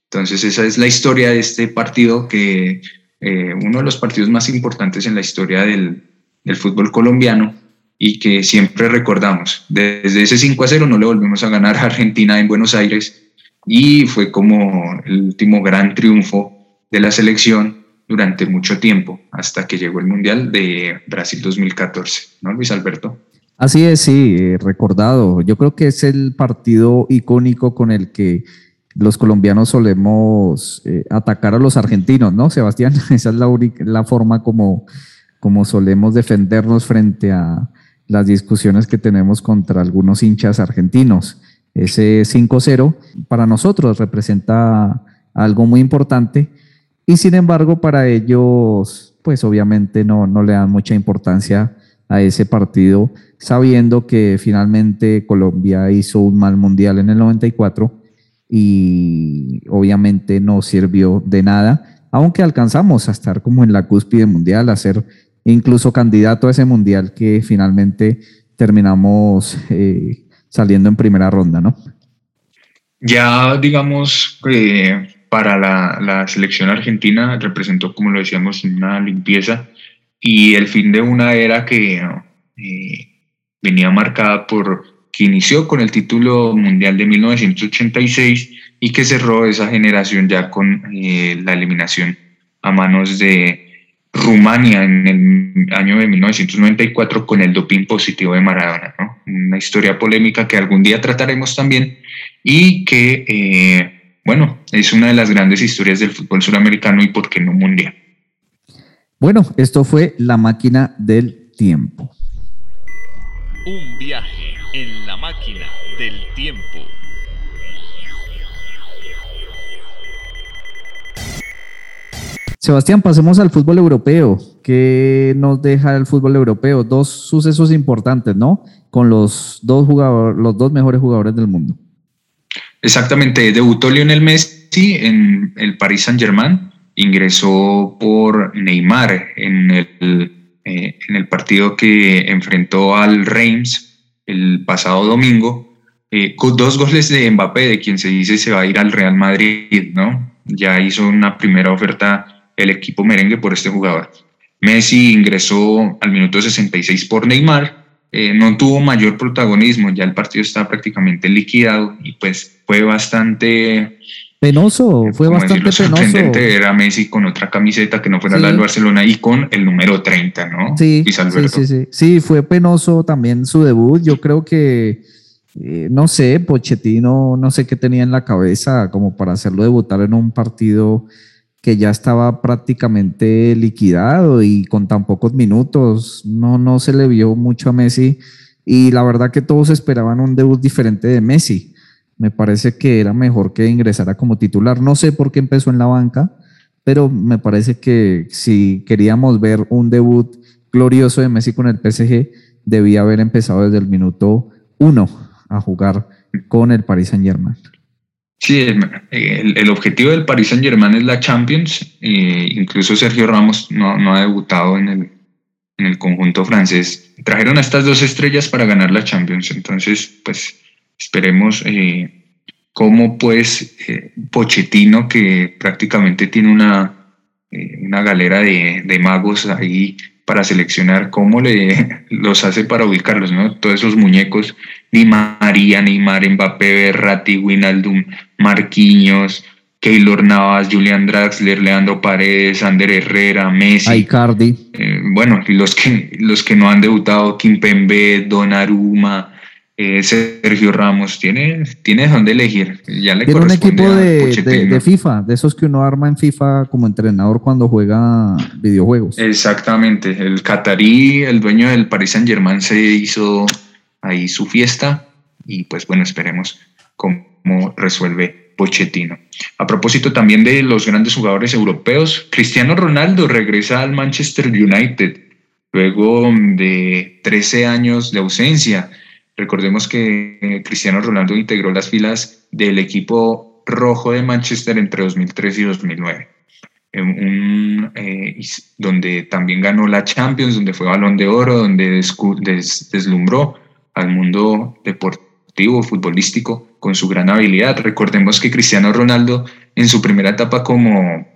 Entonces esa es la historia de este partido que eh, uno de los partidos más importantes en la historia del, del, fútbol colombiano y que siempre recordamos. Desde ese 5 a 0 no le volvimos a ganar a Argentina en Buenos Aires y fue como el último gran triunfo de la selección durante mucho tiempo, hasta que llegó el Mundial de Brasil 2014, ¿no, Luis Alberto? Así es, sí, eh, recordado. Yo creo que es el partido icónico con el que los colombianos solemos eh, atacar a los argentinos, ¿no, Sebastián? [laughs] Esa es la, la forma como, como solemos defendernos frente a las discusiones que tenemos contra algunos hinchas argentinos. Ese 5-0 para nosotros representa algo muy importante y sin embargo, para ellos, pues obviamente no, no le dan mucha importancia a ese partido, sabiendo que finalmente Colombia hizo un mal mundial en el 94 y obviamente no sirvió de nada, aunque alcanzamos a estar como en la cúspide mundial, a ser incluso candidato a ese mundial que finalmente terminamos eh, saliendo en primera ronda, ¿no? Ya digamos que para la, selección argentina representó, como lo decíamos, una limpieza y el fin de una era que eh, venía marcada por que inició con el título mundial de 1986 y que cerró esa generación ya con eh, la eliminación a manos de Rumania en el año de 1994 con el doping positivo de Maradona. Una historia polémica que algún día trataremos también y que eh, bueno, es una de las grandes historias del fútbol suramericano y por qué no mundial. Bueno, esto fue la máquina del tiempo. Un viaje en la máquina del tiempo. Sebastián, pasemos al fútbol europeo. ¿Qué nos deja el fútbol europeo? Dos sucesos importantes, ¿no? Con los dos jugadores, los dos mejores jugadores del mundo. Exactamente, debutó Lionel Messi en el Paris Saint-Germain, ingresó por Neymar en el, eh, en el partido que enfrentó al Reims el pasado domingo, eh, con dos goles de Mbappé, de quien se dice se va a ir al Real Madrid, ¿no? Ya hizo una primera oferta el equipo merengue por este jugador. Messi ingresó al minuto 66 por Neymar, eh, no tuvo mayor protagonismo, ya el partido está prácticamente liquidado y pues fue bastante... Penoso, fue bastante penoso. Era Messi con otra camiseta que no fuera la del Barcelona y con el número 30, ¿no? Sí, sí, sí, sí, sí. fue penoso también su debut. Yo creo que, eh, no sé, Pochettino, no sé qué tenía en la cabeza como para hacerlo debutar en un partido que ya estaba prácticamente liquidado y con tan pocos minutos, no, no se le vio mucho a Messi y la verdad que todos esperaban un debut diferente de Messi. Me parece que era mejor que ingresara como titular. No sé por qué empezó en la banca, pero me parece que si queríamos ver un debut glorioso de Messi con el PSG, debía haber empezado desde el minuto uno a jugar con el Paris Saint Germain. Sí, el, objetivo del Paris Saint Germain es la Champions. incluso Sergio Ramos no, ha debutado en el, en el conjunto francés. Trajeron a estas dos estrellas para ganar la Champions. Entonces, pues esperemos eh, cómo pues eh, Pochettino, que prácticamente tiene una, eh, una galera de, de magos ahí para seleccionar cómo le [laughs] los hace para ubicarlos, ¿no? Todos esos muñecos, Ni María, Neymar, Mbappé, Berratti, Winaldum, Marquinhos, Keylor Navas, Julian Draxler, Leandro Paredes, Ander Herrera, Messi. Icardi. Eh, bueno, los que, los que no han debutado, Kimpembe, Donnarumma, eh, Sergio Ramos, tiene, tiene donde elegir. Ya le tiene un equipo de, FIFA, de esos que uno arma en FIFA como entrenador cuando juega videojuegos. Exactamente, el catarí, el dueño del Paris Saint Germain se hizo ahí su fiesta y pues bueno, esperemos cómo resuelve Pochettino. A propósito también de los grandes jugadores europeos, Cristiano Ronaldo regresa al Manchester United luego de 13 años de ausencia Recordemos que eh, Cristiano Ronaldo integró las filas del equipo rojo de Manchester entre 2003 y 2009, eh, donde también ganó la Champions, donde fue balón de oro, donde deslumbró al mundo deportivo, futbolístico, con su gran habilidad. Recordemos que Cristiano Ronaldo en su primera etapa como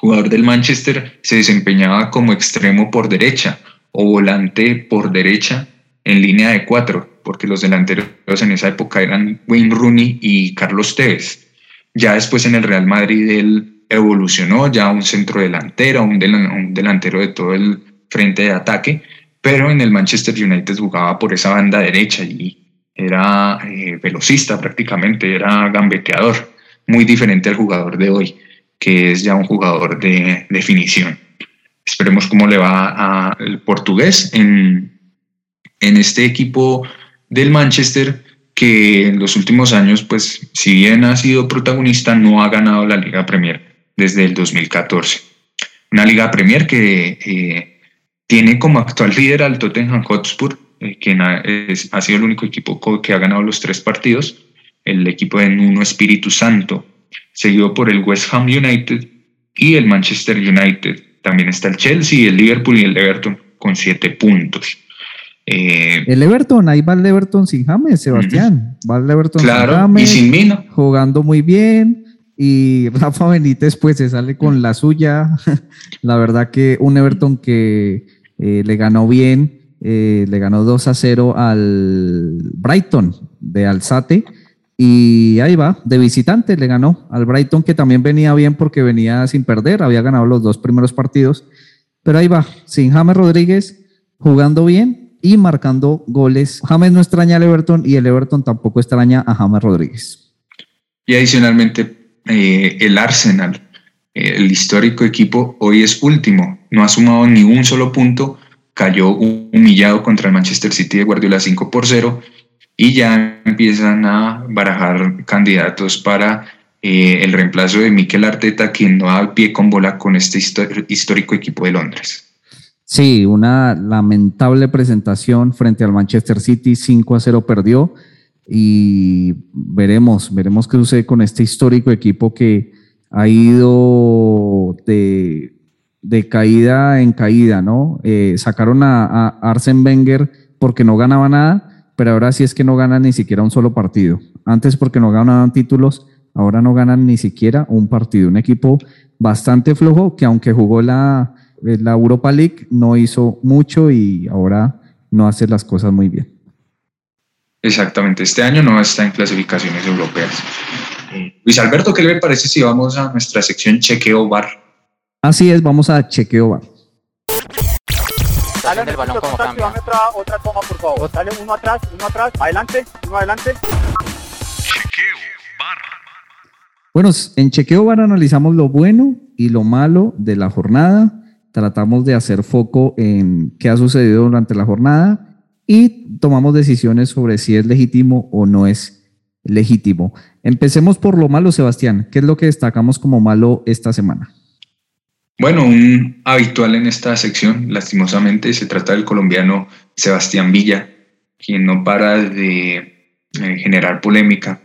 jugador del Manchester se desempeñaba como extremo por derecha o volante por derecha en línea de cuatro porque los delanteros en esa época eran Wayne Rooney y Carlos Tevez. Ya después en el Real Madrid él evolucionó ya un centro delantero, un, delantero de todo el frente de ataque, pero en el Manchester United jugaba por esa banda derecha y era eh, velocista prácticamente, era gambeteador, muy diferente al jugador de hoy, que es ya un jugador de definición. Esperemos cómo le va al portugués en, en este equipo del Manchester que en los últimos años, pues si bien ha sido protagonista, no ha ganado la Liga Premier desde el 2014. Una Liga Premier que eh, tiene como actual líder al Tottenham Hotspur, eh, que ha sido el único equipo que ha ganado los tres partidos, el equipo de Nuno Espíritu Santo, seguido por el West Ham United y el Manchester United. También está el Chelsea, el Liverpool y el Everton con siete puntos. Eh, el Everton, ahí va el Everton sin James, Sebastián. Va el Everton sin James. Y sin. Jugando muy bien. Y [laughs] Rafa Benítez, pues se sale con la suya. [laughs] la verdad que un Everton que eh, le ganó bien, eh, le ganó 2 a 0 al Brighton de Alzate. Y ahí va, de visitante le ganó al Brighton, que también venía bien porque venía sin perder, había ganado los dos primeros partidos. Pero ahí va, sin James Rodríguez, jugando bien, y marcando goles. James no extraña al Everton y el Everton tampoco extraña a James Rodríguez. Y adicionalmente, eh, el Arsenal, eh, el histórico equipo, hoy es último, no ha sumado ni un solo punto, cayó humillado contra el Manchester City de Guardiola 5 por 0 y ya empiezan a barajar candidatos para eh, el reemplazo de Mikel Arteta, quien no da pie con bola con este histórico equipo de Londres. Sí, una lamentable presentación frente al Manchester City, 5 a 0 perdió y veremos, veremos qué sucede con este histórico equipo que ha ido de, caída en caída, ¿no? Eh, sacaron a, a Arsen Wenger porque no ganaba nada, pero ahora sí es que no ganan ni siquiera un solo partido. Antes porque no ganaban títulos, ahora no ganan ni siquiera un partido. Un equipo bastante flojo que aunque jugó la la Europa League no hizo mucho y ahora no hace las cosas muy bien. Exactamente, este año no está en clasificaciones europeas. Luis Alberto, ¿qué le parece si vamos a nuestra sección chequeo bar? Así es, vamos a chequeo bar. Dale el balón como otra, otra toma, por favor. Dale uno atrás, uno atrás, adelante, uno adelante. Chequeo bar. Bueno, en chequeo bar analizamos lo bueno y lo malo de la jornada tratamos de hacer foco en qué ha sucedido durante la jornada y tomamos decisiones sobre si es legítimo o no es legítimo. Empecemos por lo malo, Sebastián. ¿Qué es lo que destacamos como malo esta semana? Bueno, un habitual en esta sección, lastimosamente, se trata del colombiano Sebastián Villa, quien no para de eh, generar polémica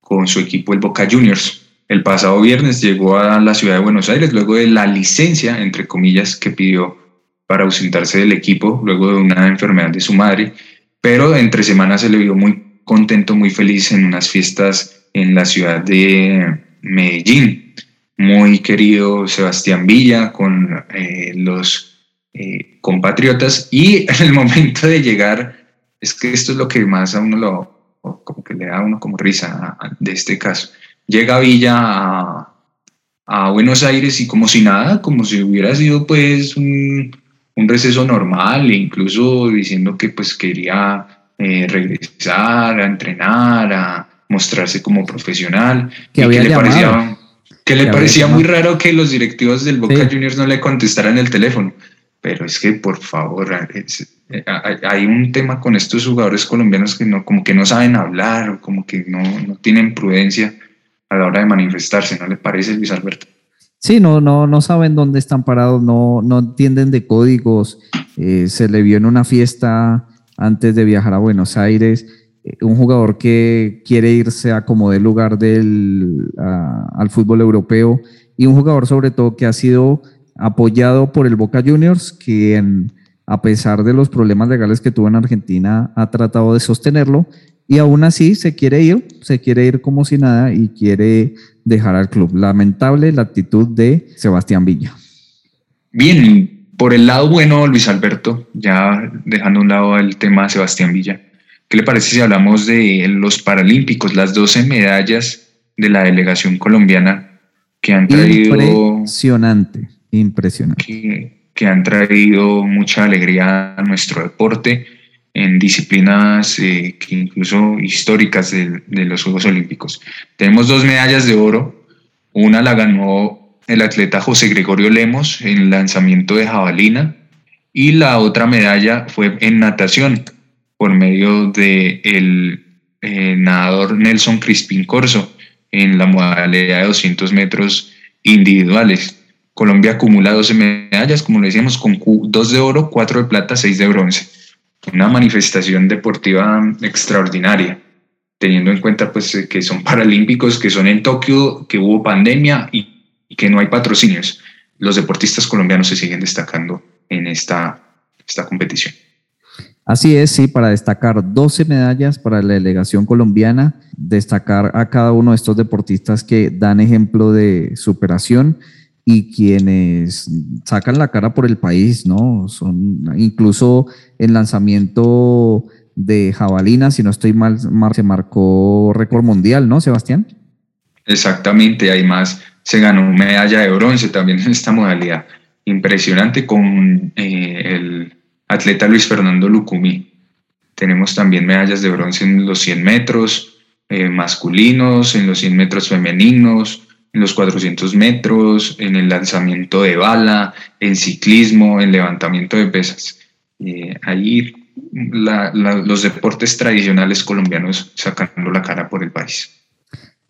con su equipo el Boca Juniors. El pasado viernes llegó a la ciudad de Buenos Aires luego de la licencia, entre comillas, que pidió para ausentarse del equipo luego de una enfermedad de su madre, pero entre semanas se le vio muy contento, muy feliz en unas fiestas en la ciudad de Medellín. Muy querido Sebastián Villa con eh, los eh, compatriotas y en [laughs] el momento de llegar, es que esto es lo que más a uno lo, como que le da a uno como risa de este caso. Llega Villa a, a Buenos Aires y como si nada, como si hubiera sido pues un, un receso normal, e incluso diciendo que pues quería eh, regresar a entrenar, a mostrarse como profesional. Que, había le parecía, que le parecía muy raro que los directivos del Boca Juniors no le contestaran el teléfono. Pero es que, por favor, eh, hay un tema con estos jugadores colombianos que no, como que no saben hablar, o como que no, no tienen prudencia a la hora de manifestarse, ¿no le parece, Luis Alberto? Sí, no, no, no saben dónde están parados, no, no entienden de códigos. Eh, se le vio en una fiesta antes de viajar a Buenos Aires, eh, un jugador que quiere irse a como de lugar del, al fútbol europeo y un jugador sobre todo que ha sido apoyado por el Boca Juniors, quien a pesar de los problemas legales que tuvo en Argentina ha tratado de sostenerlo y aún así se quiere ir, se quiere ir como si nada y quiere dejar al club. Lamentable la actitud de Sebastián Villa. Bien, por el lado bueno, Luis Alberto, ya dejando a un lado el tema de Sebastián Villa, ¿qué le parece si hablamos de los Paralímpicos, las 12 medallas de la delegación colombiana que han traído... Impresionante, impresionante. Que, que han traído mucha alegría a nuestro deporte en disciplinas eh, que incluso históricas de, los Juegos Olímpicos. Tenemos dos medallas de oro. Una la ganó el atleta José Gregorio Lemos en lanzamiento de jabalina y la otra medalla fue en natación por medio del de eh, nadador Nelson Crispín Corso en la modalidad de 200 metros individuales. Colombia acumula 12 medallas, como le decíamos, con dos de oro, cuatro de plata, seis de bronce una manifestación deportiva extraordinaria, teniendo en cuenta pues que son paralímpicos, que son en Tokio, que hubo pandemia y, que no hay patrocinios. Los deportistas colombianos se siguen destacando en esta, esta competición. Así es, sí, para destacar 12 medallas para la delegación colombiana, destacar a cada uno de estos deportistas que dan ejemplo de superación y quienes sacan la cara por el país, ¿no? Son incluso el lanzamiento de jabalina, si no estoy mal, se marcó récord mundial, ¿no, Sebastián? Exactamente, además se ganó medalla de bronce también en esta modalidad. Impresionante con eh, el atleta Luis Fernando Lucumí. Tenemos también medallas de bronce en los 100 metros eh, masculinos, en los 100 metros femeninos, en los 400 metros, en el lanzamiento de bala, en ciclismo, en levantamiento de pesas. Eh, ahí los deportes tradicionales colombianos sacando la cara por el país.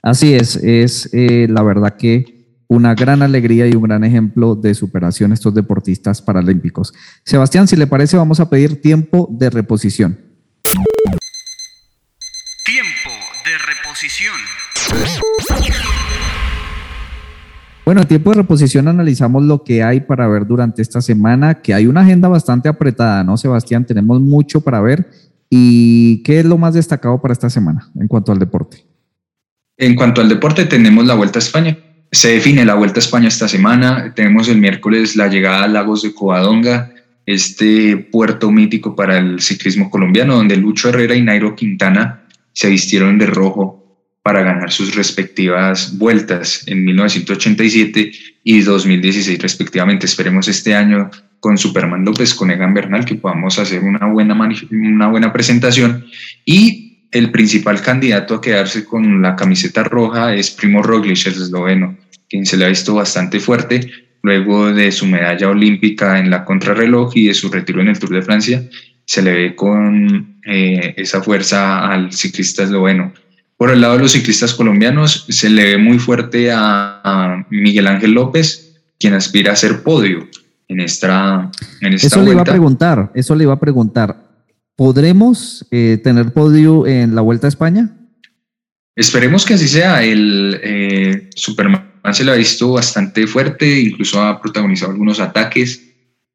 Así es, es eh, la verdad que una gran alegría y un gran ejemplo de superación estos deportistas paralímpicos. Sebastián, si le parece, vamos a pedir tiempo de reposición. Tiempo de reposición. Bueno, en tiempo de reposición analizamos lo que hay para ver durante esta semana, que hay una agenda bastante apretada, ¿no, Sebastián? Tenemos mucho para ver. ¿Y qué es lo más destacado para esta semana en cuanto al deporte? En cuanto al deporte, tenemos la Vuelta a España. Se define la Vuelta a España esta semana. Tenemos el miércoles la llegada a Lagos de Covadonga, este puerto mítico para el ciclismo colombiano, donde Lucho Herrera y Nairo Quintana se vistieron de rojo para ganar sus respectivas vueltas en 1987 y 2016 respectivamente. Esperemos este año con Superman López, con Egan Bernal, que podamos hacer una buena, una buena presentación. Y el principal candidato a quedarse con la camiseta roja es Primo Roglic, el esloveno, quien se le ha visto bastante fuerte luego de su medalla olímpica en la contrarreloj y de su retiro en el Tour de Francia. Se le ve con eh, esa fuerza al ciclista esloveno. Por el lado de los ciclistas colombianos, se le ve muy fuerte a, Miguel Ángel López, quien aspira a ser podio en esta, en esta Eso le iba a preguntar, eso le iba a preguntar. ¿Podremos eh, tener podio en la Vuelta a España? Esperemos que así sea. El eh, Superman se lo ha visto bastante fuerte, incluso ha protagonizado algunos ataques.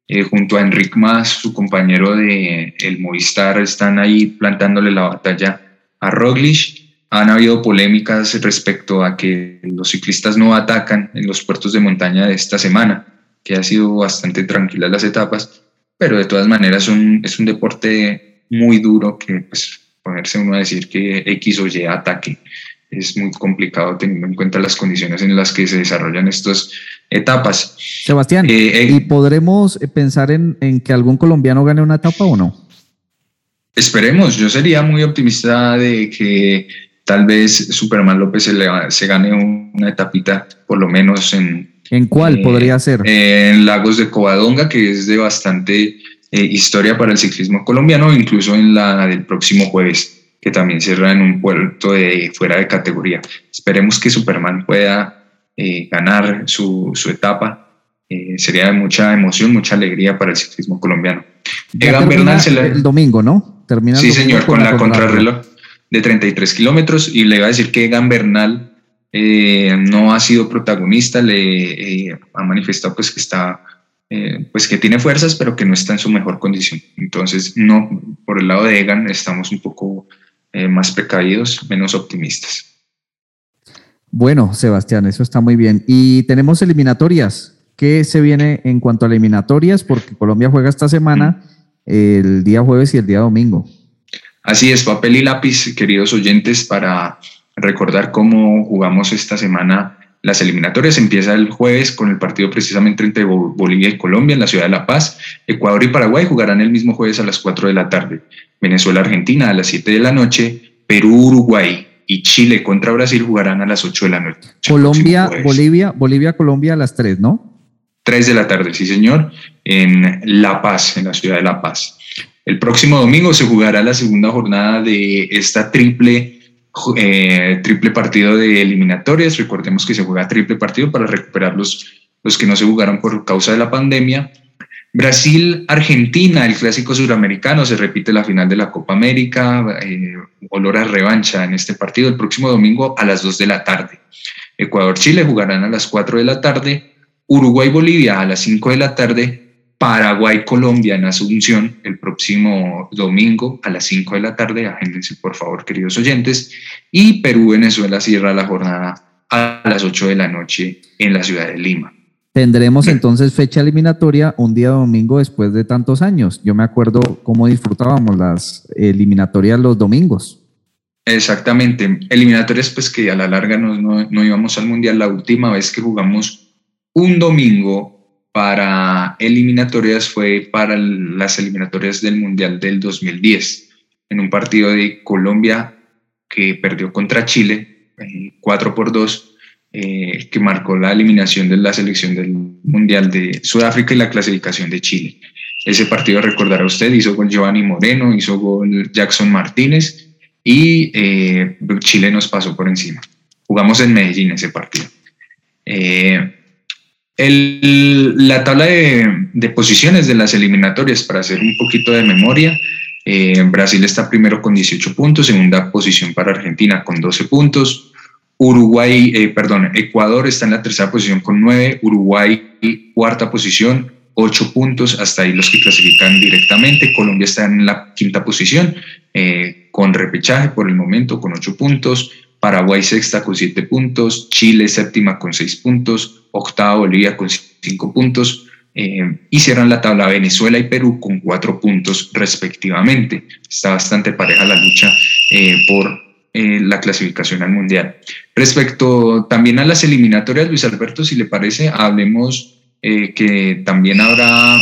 Eh, junto a Enric Mas, su compañero de el Movistar, están ahí plantándole la batalla a Roglic. Han habido polémicas respecto a que los ciclistas no atacan en los puertos de montaña de esta semana, que ha sido bastante tranquila las etapas, pero de todas maneras un, es un deporte muy duro que pues, ponerse uno a decir que X o Y ataque es muy complicado teniendo en cuenta las condiciones en las que se desarrollan estas etapas. Sebastián, eh, eh, ¿y podremos pensar en, que algún colombiano gane una etapa o no? Esperemos, yo sería muy optimista de que tal vez Superman López se, se gane una etapita, por lo menos en... ¿En cuál eh, podría ser? En Lagos de Covadonga, que es de bastante historia para el ciclismo colombiano, incluso en la del próximo jueves que también cierra en un puerto de fuera de categoría. Esperemos que Superman pueda eh, ganar su, su etapa. Eh, sería de mucha emoción, mucha alegría para el ciclismo colombiano. Egan Bernal el domingo, ¿no? Termina sí, señor, con, la, contrarreloj de 33 kilómetros y le iba a decir que Egan Bernal eh, no ha sido protagonista, le ha manifestado pues que está pues que tiene fuerzas, pero que no está en su mejor condición. Entonces, no, por el lado de Egan estamos un poco eh, más precavidos, menos optimistas. Bueno, Sebastián, eso está muy bien. Y tenemos eliminatorias. ¿Qué se viene en cuanto a eliminatorias? Porque Colombia juega esta semana, el día jueves y el día domingo. Así es, papel y lápiz, queridos oyentes, para recordar cómo jugamos esta semana las eliminatorias. Empieza el jueves con el partido precisamente entre Bolivia y Colombia en la ciudad de La Paz. Ecuador y Paraguay jugarán el mismo jueves a las 4 de la tarde. Venezuela-Argentina a las 7 de la noche, Perú-Uruguay y Chile contra Brasil jugarán a las 8 de la noche. Colombia, Bolivia, Bolivia, Colombia a las 3, ¿no? 3 de la tarde, sí señor, en La Paz, en la ciudad de La Paz. El próximo domingo se jugará la segunda jornada de esta triple, eh, triple partido de eliminatorias. Recordemos que se juega triple partido para recuperar los, los que no se jugaron por causa de la pandemia. Brasil-Argentina, el clásico suramericano, se repite la final de la Copa América, eh, olor a revancha en este partido el próximo domingo a las 2 de la tarde. Ecuador-Chile jugarán a las 4 de la tarde, Uruguay-Bolivia a las 5 de la tarde, Paraguay-Colombia en Asunción el próximo domingo a las 5 de la tarde, agéndense por favor queridos oyentes, y Perú-Venezuela cierra la jornada a las 8 de la noche en la ciudad de Lima. Tendremos entonces fecha eliminatoria un día domingo después de tantos años. Yo me acuerdo cómo disfrutábamos las eliminatorias los domingos. Exactamente, eliminatorias pues que a la larga no, no, íbamos al Mundial. La última vez que jugamos un domingo para eliminatorias fue para las eliminatorias del Mundial del 2010, en un partido de Colombia que perdió contra Chile, 4 eh, por 2 eh, que marcó la eliminación de la selección del Mundial de Sudáfrica y la clasificación de Chile. Ese partido, recordará usted, hizo gol Giovanni Moreno, hizo gol Jackson Martínez y eh, Chile nos pasó por encima. Jugamos en Medellín ese partido. Eh, la tabla de, de, posiciones de las eliminatorias, para hacer un poquito de memoria, Brasil está primero con 18 puntos, segunda posición para Argentina con 12 puntos, Uruguay, eh, perdón, Ecuador está en la tercera posición con nueve, Uruguay cuarta posición, ocho puntos, hasta ahí los que clasifican directamente. Colombia está en la quinta posición eh, con repechaje por el momento con ocho puntos, Paraguay sexta con siete puntos, Chile séptima con seis puntos, octava Bolivia con cinco puntos. Eh, y cierran la tabla Venezuela y Perú con cuatro puntos respectivamente. Está bastante pareja la lucha por eh, la clasificación al Mundial. Respecto también a las eliminatorias, Luis Alberto, si le parece, hablemos eh, que también habrá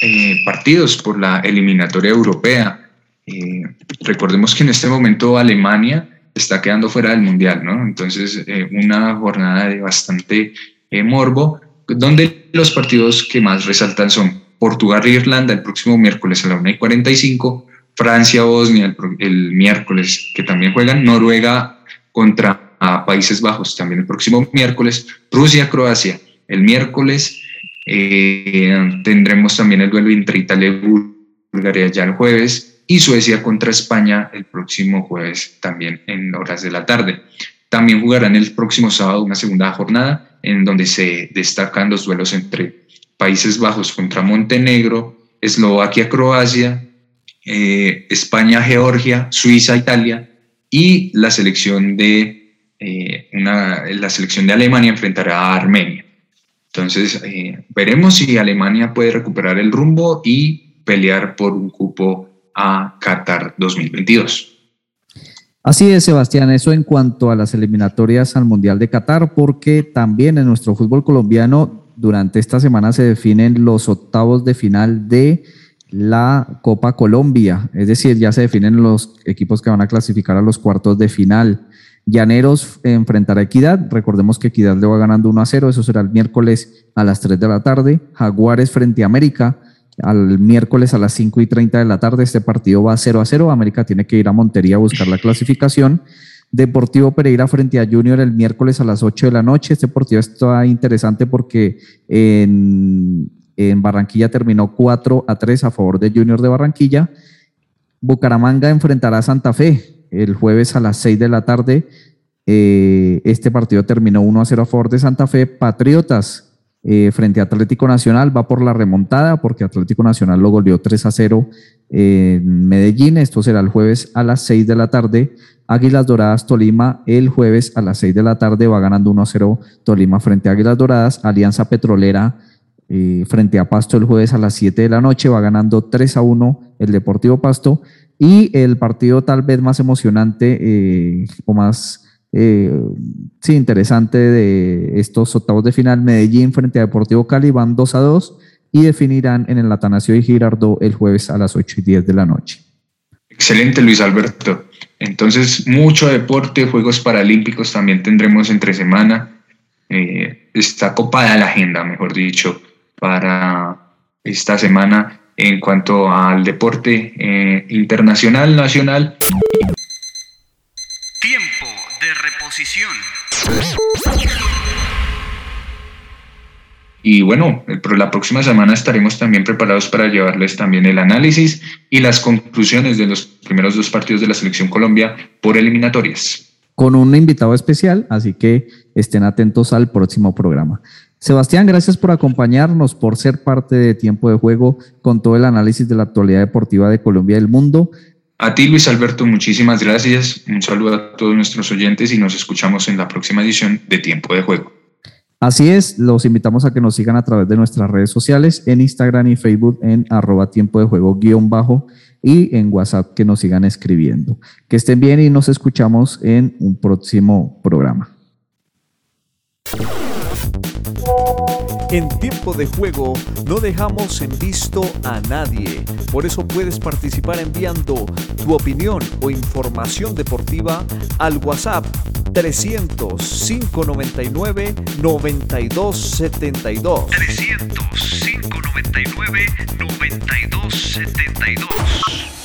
eh, partidos por la eliminatoria europea. recordemos que en este momento Alemania está quedando fuera del Mundial, ¿no? Entonces, una jornada de bastante morbo, donde los partidos que más resaltan son Portugal e Irlanda el próximo miércoles a la 1 y 45, Francia, Bosnia el, miércoles, que también juegan, Noruega contra Países Bajos también el próximo miércoles, Rusia, Croacia el miércoles, Eh, tendremos también el duelo entre Italia y Bulgaria ya el jueves y Suecia contra España el próximo jueves también en horas de la tarde. También jugarán el próximo sábado una segunda jornada en donde se destacan los duelos entre Países Bajos contra Montenegro, Eslovaquia, Croacia, eh, España, Georgia, Suiza, Italia y la selección de eh, la selección de Alemania enfrentará a Armenia. Entonces, eh, veremos si Alemania puede recuperar el rumbo y pelear por un cupo a Qatar 2022. Así es, Sebastián, eso en cuanto a las eliminatorias al Mundial de Qatar, porque también en nuestro fútbol colombiano durante esta semana se definen los octavos de final de la Copa Colombia, es decir, ya se definen los equipos que van a clasificar a los cuartos de final. Llaneros enfrentará a Equidad. Recordemos que Equidad le va ganando 1 a 0. Eso será el miércoles a las 3 de la tarde. Jaguares frente a América al miércoles a las 5 y 30 de la tarde. Este partido va 0 a 0. América tiene que ir a Montería a buscar la clasificación. Deportivo Pereira frente a Junior el miércoles a las 8 de la noche. Este partido está interesante porque en, Barranquilla terminó 4 a 3 a favor de Junior de Barranquilla. Bucaramanga enfrentará a Santa Fe el jueves a las 6 de la tarde. Eh, este partido terminó 1 a 0 a favor de Santa Fe. Patriotas eh, frente a Atlético Nacional va por la remontada porque Atlético Nacional lo goleó 3 a 0 en Medellín. Esto será el jueves a las 6 de la tarde. Águilas Doradas Tolima el jueves a las 6 de la tarde va ganando 1 a 0 Tolima frente a Águilas Doradas. Alianza Petrolera eh, frente a Pasto el jueves a las 7 de la noche va ganando 3 a 1 el Deportivo Pasto. Y el partido tal vez más emocionante eh, o más eh, sí, interesante de estos octavos de final, Medellín frente a Deportivo Cali van 2 a 2 y definirán en el Atanasio y Girardot el jueves a las 8 y 10 de la noche. Excelente, Luis Alberto. Entonces, mucho deporte, Juegos Paralímpicos también tendremos entre semana. Eh, está copada la agenda, mejor dicho, para esta semana en cuanto al deporte eh, internacional, nacional. Y bueno, la próxima semana estaremos también preparados para llevarles también el análisis y las conclusiones de los primeros dos partidos de la Selección Colombia por eliminatorias. Con un invitado especial, así que estén atentos al próximo programa. Sebastián, gracias por acompañarnos, por ser parte de Tiempo de Juego con todo el análisis de la actualidad deportiva de Colombia y del mundo. A ti, Luis Alberto, muchísimas gracias. Un saludo a todos nuestros oyentes y nos escuchamos en la próxima edición de Tiempo de Juego. Así es, los invitamos a que nos sigan a través de nuestras redes sociales, en Instagram y Facebook en arroba tiempo de juego guion bajo y en WhatsApp que nos sigan escribiendo. Que estén bien y nos escuchamos en un próximo programa. En tiempo de juego no dejamos en visto a nadie. Por eso puedes participar enviando tu opinión o información deportiva al WhatsApp 300 599 9272. 300 599 9272.